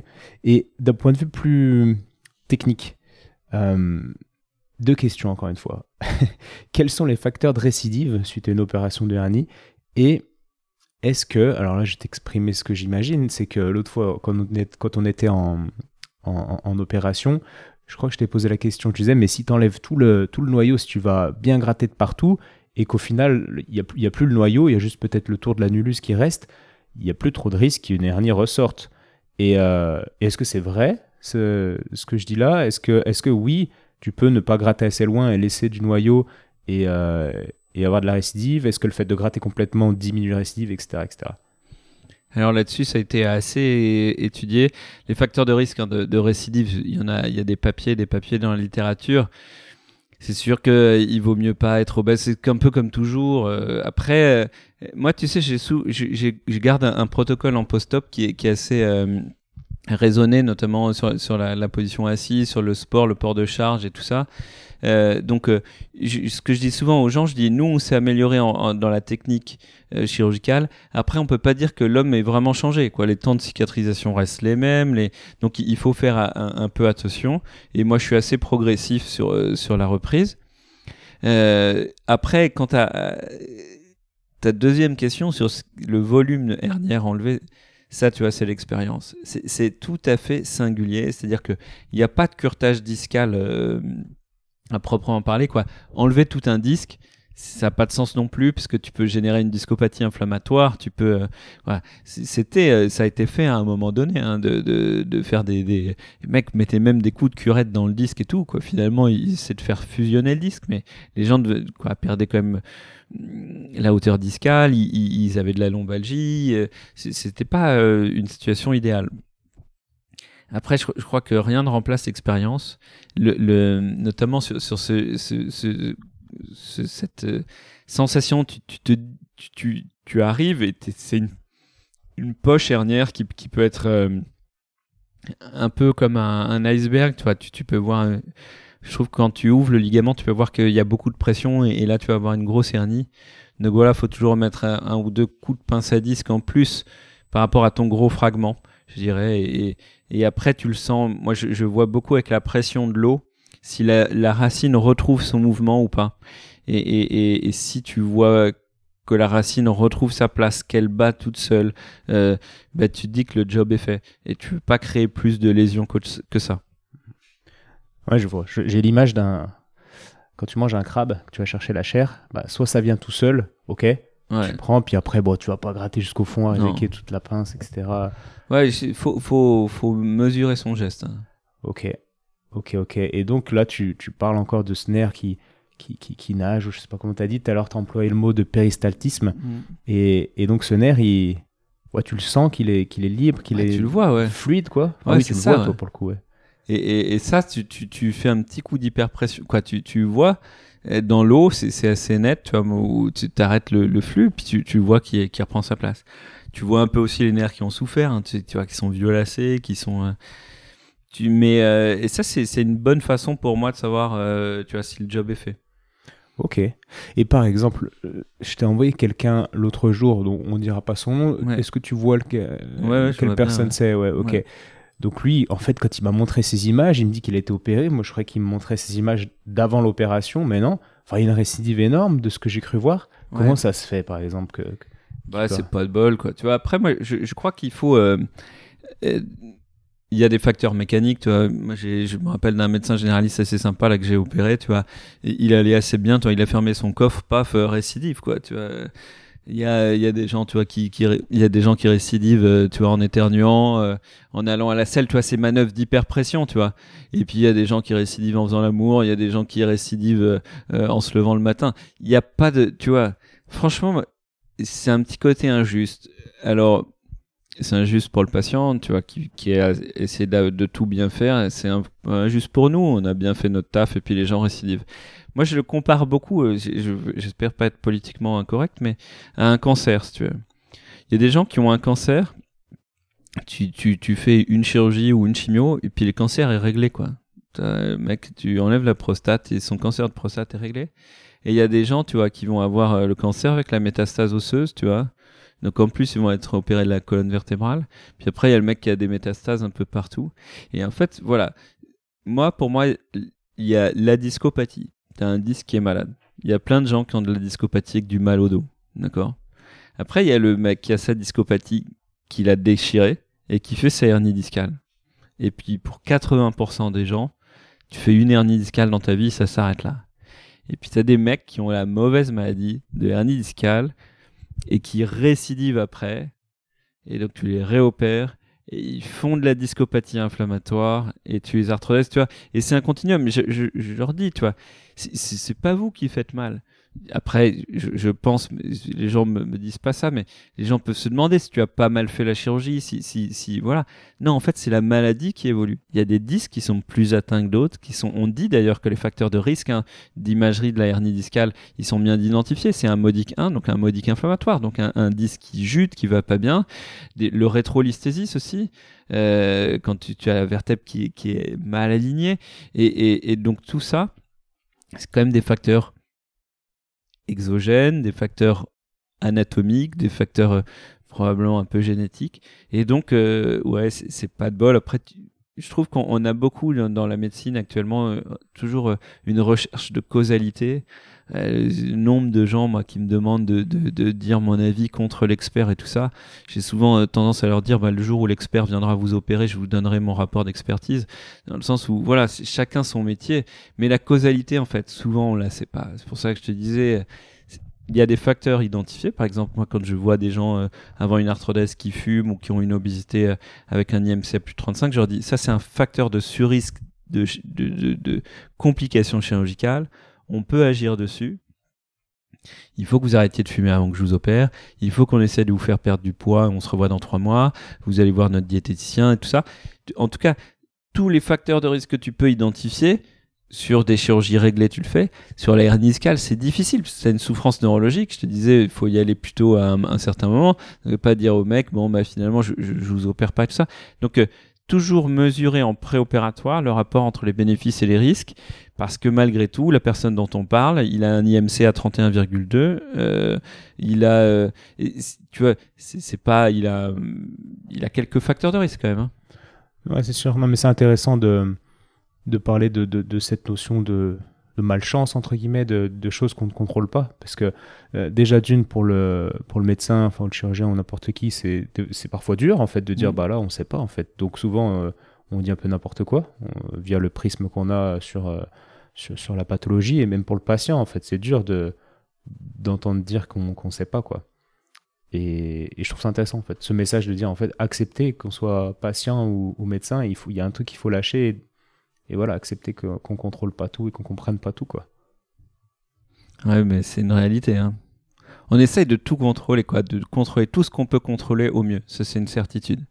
Et d'un point de vue plus technique, deux questions encore une fois. Quels sont les facteurs de récidive suite à une opération de hernie? Et est-ce que, alors là je vais t'exprimer ce que j'imagine, c'est que l'autre fois, quand on, était en, opération, je crois que je t'ai posé la question, tu disais, mais si tu enlèves tout le, tout le noyau, si tu vas bien gratter de partout, et qu'au final, il n'y a, a plus le noyau, il y a juste peut-être le tour de l'annulus qui reste, il n'y a plus trop de risque qu'une hernie ressorte. Et euh, est-ce que c'est vrai, ce, ce que je dis là? Est-ce que, est que oui, tu peux ne pas gratter assez loin et laisser du noyau et, euh, et avoir de la récidive Est-ce que le fait de gratter complètement diminue la récidive, etc. etc. Alors là-dessus, ça a été assez étudié. Les facteurs de risque hein, de, récidive, il y en a, il y a des papiers, des papiers dans la littérature. C'est sûr que il vaut mieux pas être obèse. C'est un peu comme toujours. Euh, après, euh, moi, tu sais, j'ai je garde un, protocole en post-op qui est assez raisonné, notamment sur, la, position assise, sur le sport, le port de charge et tout ça. Euh, donc, euh, ce que je dis souvent aux gens, je dis, nous, on s'est amélioré dans la technique euh, chirurgicale. Après, on peut pas dire que l'homme est vraiment changé. Quoi. Les temps de cicatrisation restent les mêmes. Donc, il faut faire un, peu attention. Et moi, je suis assez progressif sur, sur la reprise. Après, quant à ta deuxième question sur le volume hernière enlevé, ça, tu vois, c'est l'expérience. C'est tout à fait singulier. C'est-à-dire qu'il n'y a pas de curtage discal euh, à proprement parler. Quoi. Enlever tout un disque, ça n'a pas de sens non plus, puisque tu peux générer une discopathie inflammatoire. Tu peux, euh, C'était, euh, ça a été fait à un moment donné, hein, de, de, de faire des, des les mecs mettaient même des coups de curette dans le disque et tout. Quoi. Finalement, c'est de faire fusionner le disque, mais les gens quoi, perdaient quand même mm, la hauteur discale, ils, avaient de la lombalgie. euh, C'était pas euh, une situation idéale. Après, je, je crois que rien ne remplace l'expérience, le, le, notamment sur, sur ce, ce, ce- ce- cette euh, sensation. Tu, tu, tu, tu, arrives et c'est une, poche hernière qui, qui peut être euh, un peu comme un, iceberg. Tu, vois, tu, peux voir. euh, je trouve que quand tu ouvres le ligament, tu peux voir qu'il y a beaucoup de pression et, là, tu vas avoir une grosse hernie. Donc voilà, faut toujours mettre un, ou deux coups de pince à disque en plus par rapport à ton gros fragment, je dirais. Et, après, tu le sens. Moi, je vois beaucoup avec la pression de l'eau si la, la racine retrouve son mouvement ou pas. Et, et, et, et si tu vois que la racine retrouve sa place, qu'elle bat toute seule, euh, bah, tu te dis que le job est fait. Et tu veux pas créer plus de lésions que, que ça. Ouais, je vois. J'ai l'image d'un. Quand tu manges un crabe, que tu vas chercher la chair, bah, soit ça vient tout seul, ok, Ouais. tu prends, puis après, bon, tu vas pas gratter jusqu'au fond, avec toute la pince, etc. Ouais, il faut, faut, faut mesurer son geste. hein. Ok, ok, ok. Et donc là, tu, tu parles encore de ce nerf qui, qui, qui, qui nage, ou je sais pas comment tu as dit, tout à l'heure, tu as employé le mot de péristaltisme. Et, et donc ce nerf, il... ouais, tu le sens qu'il est, qu'il est libre, qu'il Ouais, est tu le vois, ouais. fluide, quoi. Ah oui, tu le ça, vois, toi, pour le coup, ouais. Et, et, et ça, tu, tu, tu fais un petit coup d'hyperpression. Quoi, tu, tu vois, euh, dans l'eau, c'est assez net, tu vois, où tu t'arrêtes le, le flux, puis tu, tu vois qu'il qui reprend sa place. Tu vois un peu aussi les nerfs qui ont souffert, hein, tu, tu vois, qui sont violacés, qui sont. euh, tu, mais, euh, et ça, c'est c'est une bonne façon pour moi de savoir, euh, tu vois, si le job est fait. Ok. Et par exemple, euh, je t'ai envoyé quelqu'un l'autre jour, dont on dira pas son nom. Ouais. Est-ce que tu vois lequel- Ouais, quelle personne c'est? Ouais, ok. Donc lui, en fait, quand il m'a montré ces images, il me dit qu'il a été opéré. Moi, je croyais qu'il me montrait ces images d'avant l'opération, mais non. Enfin, il y a une récidive énorme de ce que j'ai cru voir. Comment ça se fait, par exemple que... que- Bah, c'est pas de bol, quoi. Tu vois, après, moi, je, je crois qu'il faut. euh, euh, il y a des facteurs mécaniques, tu vois. Moi, je me rappelle d'un médecin généraliste assez sympa là que j'ai opéré, tu vois. Il allait assez bien, tu vois. Il a fermé son coffre, paf, euh, récidive, quoi. Tu vois. Il y a, il y a des gens, tu vois, qui, qui, il y a des gens qui récidivent, euh, tu vois, en éternuant, euh, en allant à la selle, tu vois, ces manœuvres d'hyperpression, tu vois. Et puis il y a des gens qui récidivent en faisant l'amour, il y a des gens qui récidivent euh, euh, en se levant le matin. Il n'y a pas de, tu vois. Franchement, c'est un petit côté injuste. Alors, c'est injuste pour le patient, tu vois, qui, qui a essayé de, de tout bien faire. C'est injuste pour nous. On a bien fait notre taf et puis les gens récidivent. Moi, je le compare beaucoup. euh, J'espère pas être politiquement incorrect, mais à un cancer, tu veux. Il y a des gens qui ont un cancer. Tu, tu, tu fais une chirurgie ou une chimio et puis le cancer est réglé, quoi. Mec, tu enlèves la prostate et son cancer de prostate est réglé. Et il y a des gens, tu vois, qui vont avoir euh, le cancer avec la métastase osseuse, tu vois. Donc en plus, ils vont être opérés de la colonne vertébrale. Puis après, il y a le mec qui a des métastases un peu partout. Et en fait, voilà. Moi, pour moi, il y a la discopathie. T'as un disque qui est malade. Il y a plein de gens qui ont de la discopathie avec du mal au dos. D'accord? Après, il y a le mec qui a sa discopathie, qui l'a déchiré et qui fait sa hernie discale. Et puis, pour 80% des gens, tu fais une hernie discale dans ta vie, ça s'arrête là. Et puis, t'as des mecs qui ont la mauvaise maladie de hernie discale et qui récidivent après. Et donc tu les réopères et ils font de la discopathie inflammatoire et tu les arthrodèses, tu vois. Et c'est un continuum. Je, je, leur dis, tu vois, c'est pas vous qui faites mal. Après, je, pense, les gens me, me disent pas ça, mais les gens peuvent se demander si tu as pas mal fait la chirurgie, si, si, voilà. Non, en fait, c'est la maladie qui évolue. Il y a des disques qui sont plus atteints que d'autres, qui sont, on dit d'ailleurs que les facteurs de risque hein, d'imagerie de la hernie discale, ils sont bien identifiés. C'est un modique 1, donc un modique inflammatoire, donc un, disque qui jute, qui va pas bien. Le rétrolisthésis aussi, euh, quand tu, as la vertèbre qui, est mal alignée. Et donc tout ça, c'est quand même des facteurs exogènes, des facteurs anatomiques, des facteurs euh, probablement un peu génétiques. Et donc, euh, ouais, c'est pas de bol. Après, je trouve qu'on on a beaucoup dans la médecine actuellement euh, toujours une recherche de causalité. Euh, le nombre de gens moi qui me demandent de, de, dire mon avis contre l'expert et tout ça j'ai souvent euh, tendance à leur dire bah, le jour où l'expert viendra vous opérer je vous donnerai mon rapport d'expertise. Dans le sens où voilà chacun son métier mais la causalité en fait souvent on la sait pas. C'est pour ça que je te disais il y a des facteurs identifiés. Par exemple moi quand je vois des gens euh, avant une arthrodèse qui fument ou qui ont une obésité euh, avec un IMC à plus de 35 je leur dis ça c'est un facteur de surrisque de, de, de complications chirurgicales on peut agir dessus. Il faut que vous arrêtiez de fumer avant que je vous opère. Il faut qu'on essaie de vous faire perdre du poids. On se revoit dans trois mois. Vous allez voir notre diététicien et tout ça. En tout cas, tous les facteurs de risque que tu peux identifier, sur des chirurgies réglées, tu le fais. Sur la hernie discale, c'est difficile c'est une souffrance neurologique. Je te disais, il faut y aller plutôt à un, certain moment. Ne pas dire au mec, bon, bah, finalement, je, je, vous opère pas tout ça. Donc, euh, toujours mesurer en préopératoire le rapport entre les bénéfices et les risques parce que malgré tout, la personne dont on parle, il a un IMC à 31,2, euh, il a, euh, tu vois, c'est pas, il a, il a quelques facteurs de risque quand même. hein. Ouais, c'est sûr. Non, mais c'est intéressant de, de parler de, de cette notion de, de malchance, entre guillemets, de, de choses qu'on ne contrôle pas. Parce que euh, déjà, d'une, pour le, pour le médecin, enfin, le chirurgien ou n'importe qui, c'est c'est parfois dur, en fait, de dire, Mm. bah là, on ne sait pas, en fait. Donc souvent, euh, on dit un peu n'importe quoi, via le prisme qu'on a sur, euh, sur, sur la pathologie, et même pour le patient, en fait, c'est dur de d'entendre dire qu'on qu'on ne sait pas, quoi. Et, et je trouve ça intéressant en fait, ce message de dire en fait accepter qu'on soit patient ou, ou médecin, il faut, il y a un truc qu'il faut lâcher et, et voilà accepter qu'on contrôle pas tout et qu'on comprenne pas tout quoi. Ouais, mais c'est une réalité. Hein. On essaye de tout contrôler, quoi, de contrôler tout ce qu'on peut contrôler au mieux. Ça, c'est une certitude.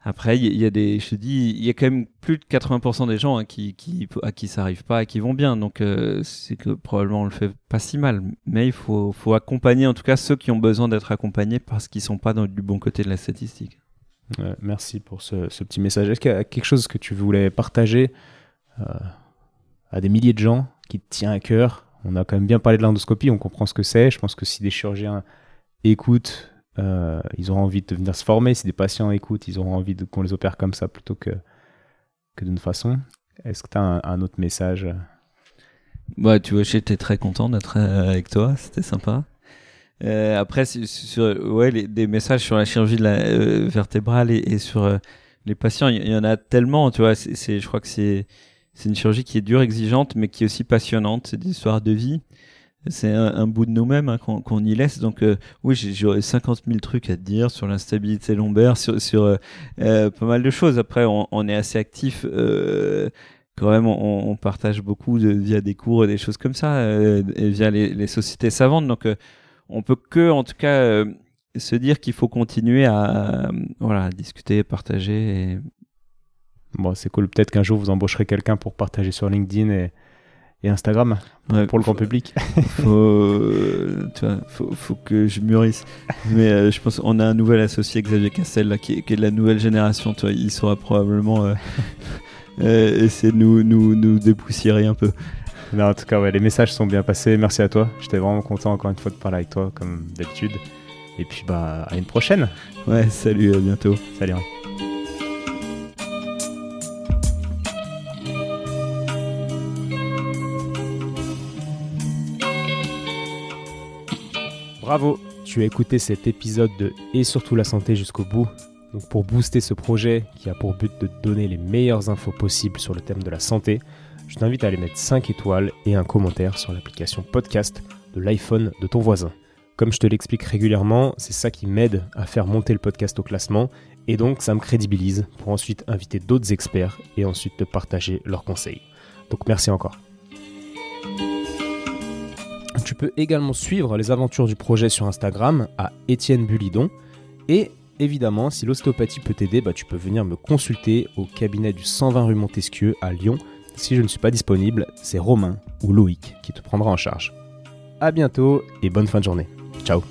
Après, il y, a des, je te dis, il y a quand même plus de 80% des gens hein, à qui ça arrive pas et qui vont bien. Donc, euh, c'est que probablement on le fait pas si mal. Mais il faut, accompagner, en tout cas, ceux qui ont besoin d'être accompagnés parce qu'ils sont pas du bon côté de la statistique. Ouais, merci pour ce, petit message. Est-ce qu'il y a quelque chose que tu voulais partager euh, à des milliers de gens qui te tient à cœur? On a quand même bien parlé de l'endoscopie, on comprend ce que c'est. Je pense que si des chirurgiens écoutent, euh, ils auront envie de venir se former. Si des patients écoutent, ils auront envie qu'on les opère comme ça plutôt que, d'une façon. Est-ce que tu as un, autre message? Ouais, tu vois, j'étais très content d'être euh, avec toi, c'était sympa. Euh, après, ouais, des messages sur la chirurgie de la euh, vertébrale et, sur euh, les patients, il y, en a tellement, tu vois. C'est, je crois que c'est, c'est une chirurgie qui est dure, exigeante, mais qui est aussi passionnante. C'est des histoires de vie. C'est un, bout de nous-mêmes hein, qu'on, y laisse. Donc, oui, j'aurais 50 000 trucs à te dire sur l'instabilité lombaire, sur, sur pas mal de choses. Après, on, est assez actif quand même, on, partage beaucoup via des cours et des choses comme ça, et via les, les, sociétés savantes. Donc, on peut que, en tout cas, euh, se dire qu'il faut continuer à, voilà, discuter, partager. Bon, c'est cool. Peut-être qu'un jour vous embaucherez quelqu'un pour partager sur LinkedIn et, Instagram pour le grand public. Faut, tu vois, faut, que je mûrisse. Mais euh, je pense qu'on a un nouvel associé, Xavier Castel, là, qui, est, de la nouvelle génération. Tu vois, il saura probablement euh, essayer de nous, nous, nous dépoussiérer un peu en tout cas, ouais, les messages sont bien passés. Merci à toi. J'étais vraiment content encore une fois de parler avec toi, comme d'habitude. Et puis, bah, à une prochaine. Ouais, salut, à bientôt. Salut. Bravo, tu as écouté cet épisode de Et surtout la santé jusqu'au bout. Donc pour booster ce projet qui a pour but de donner les meilleures infos possibles sur le thème de la santé, je t'invite à aller mettre 5 étoiles et un commentaire sur l'application podcast de l'iPhone de ton voisin. Comme je te l'explique régulièrement, c'est ça qui m'aide à faire monter le podcast au classement et donc ça me crédibilise pour ensuite inviter d'autres experts et ensuite te partager leurs conseils. Donc merci encore. Tu peux également suivre les aventures du projet sur Instagram à Étienne Bulidon et évidemment si l'ostéopathie peut t'aider, bah, tu peux venir me consulter au cabinet du 120 rue Montesquieu à Lyon si je ne suis pas disponible, c'est Romain ou Loïc qui te prendra en charge. A bientôt et bonne fin de journée. Ciao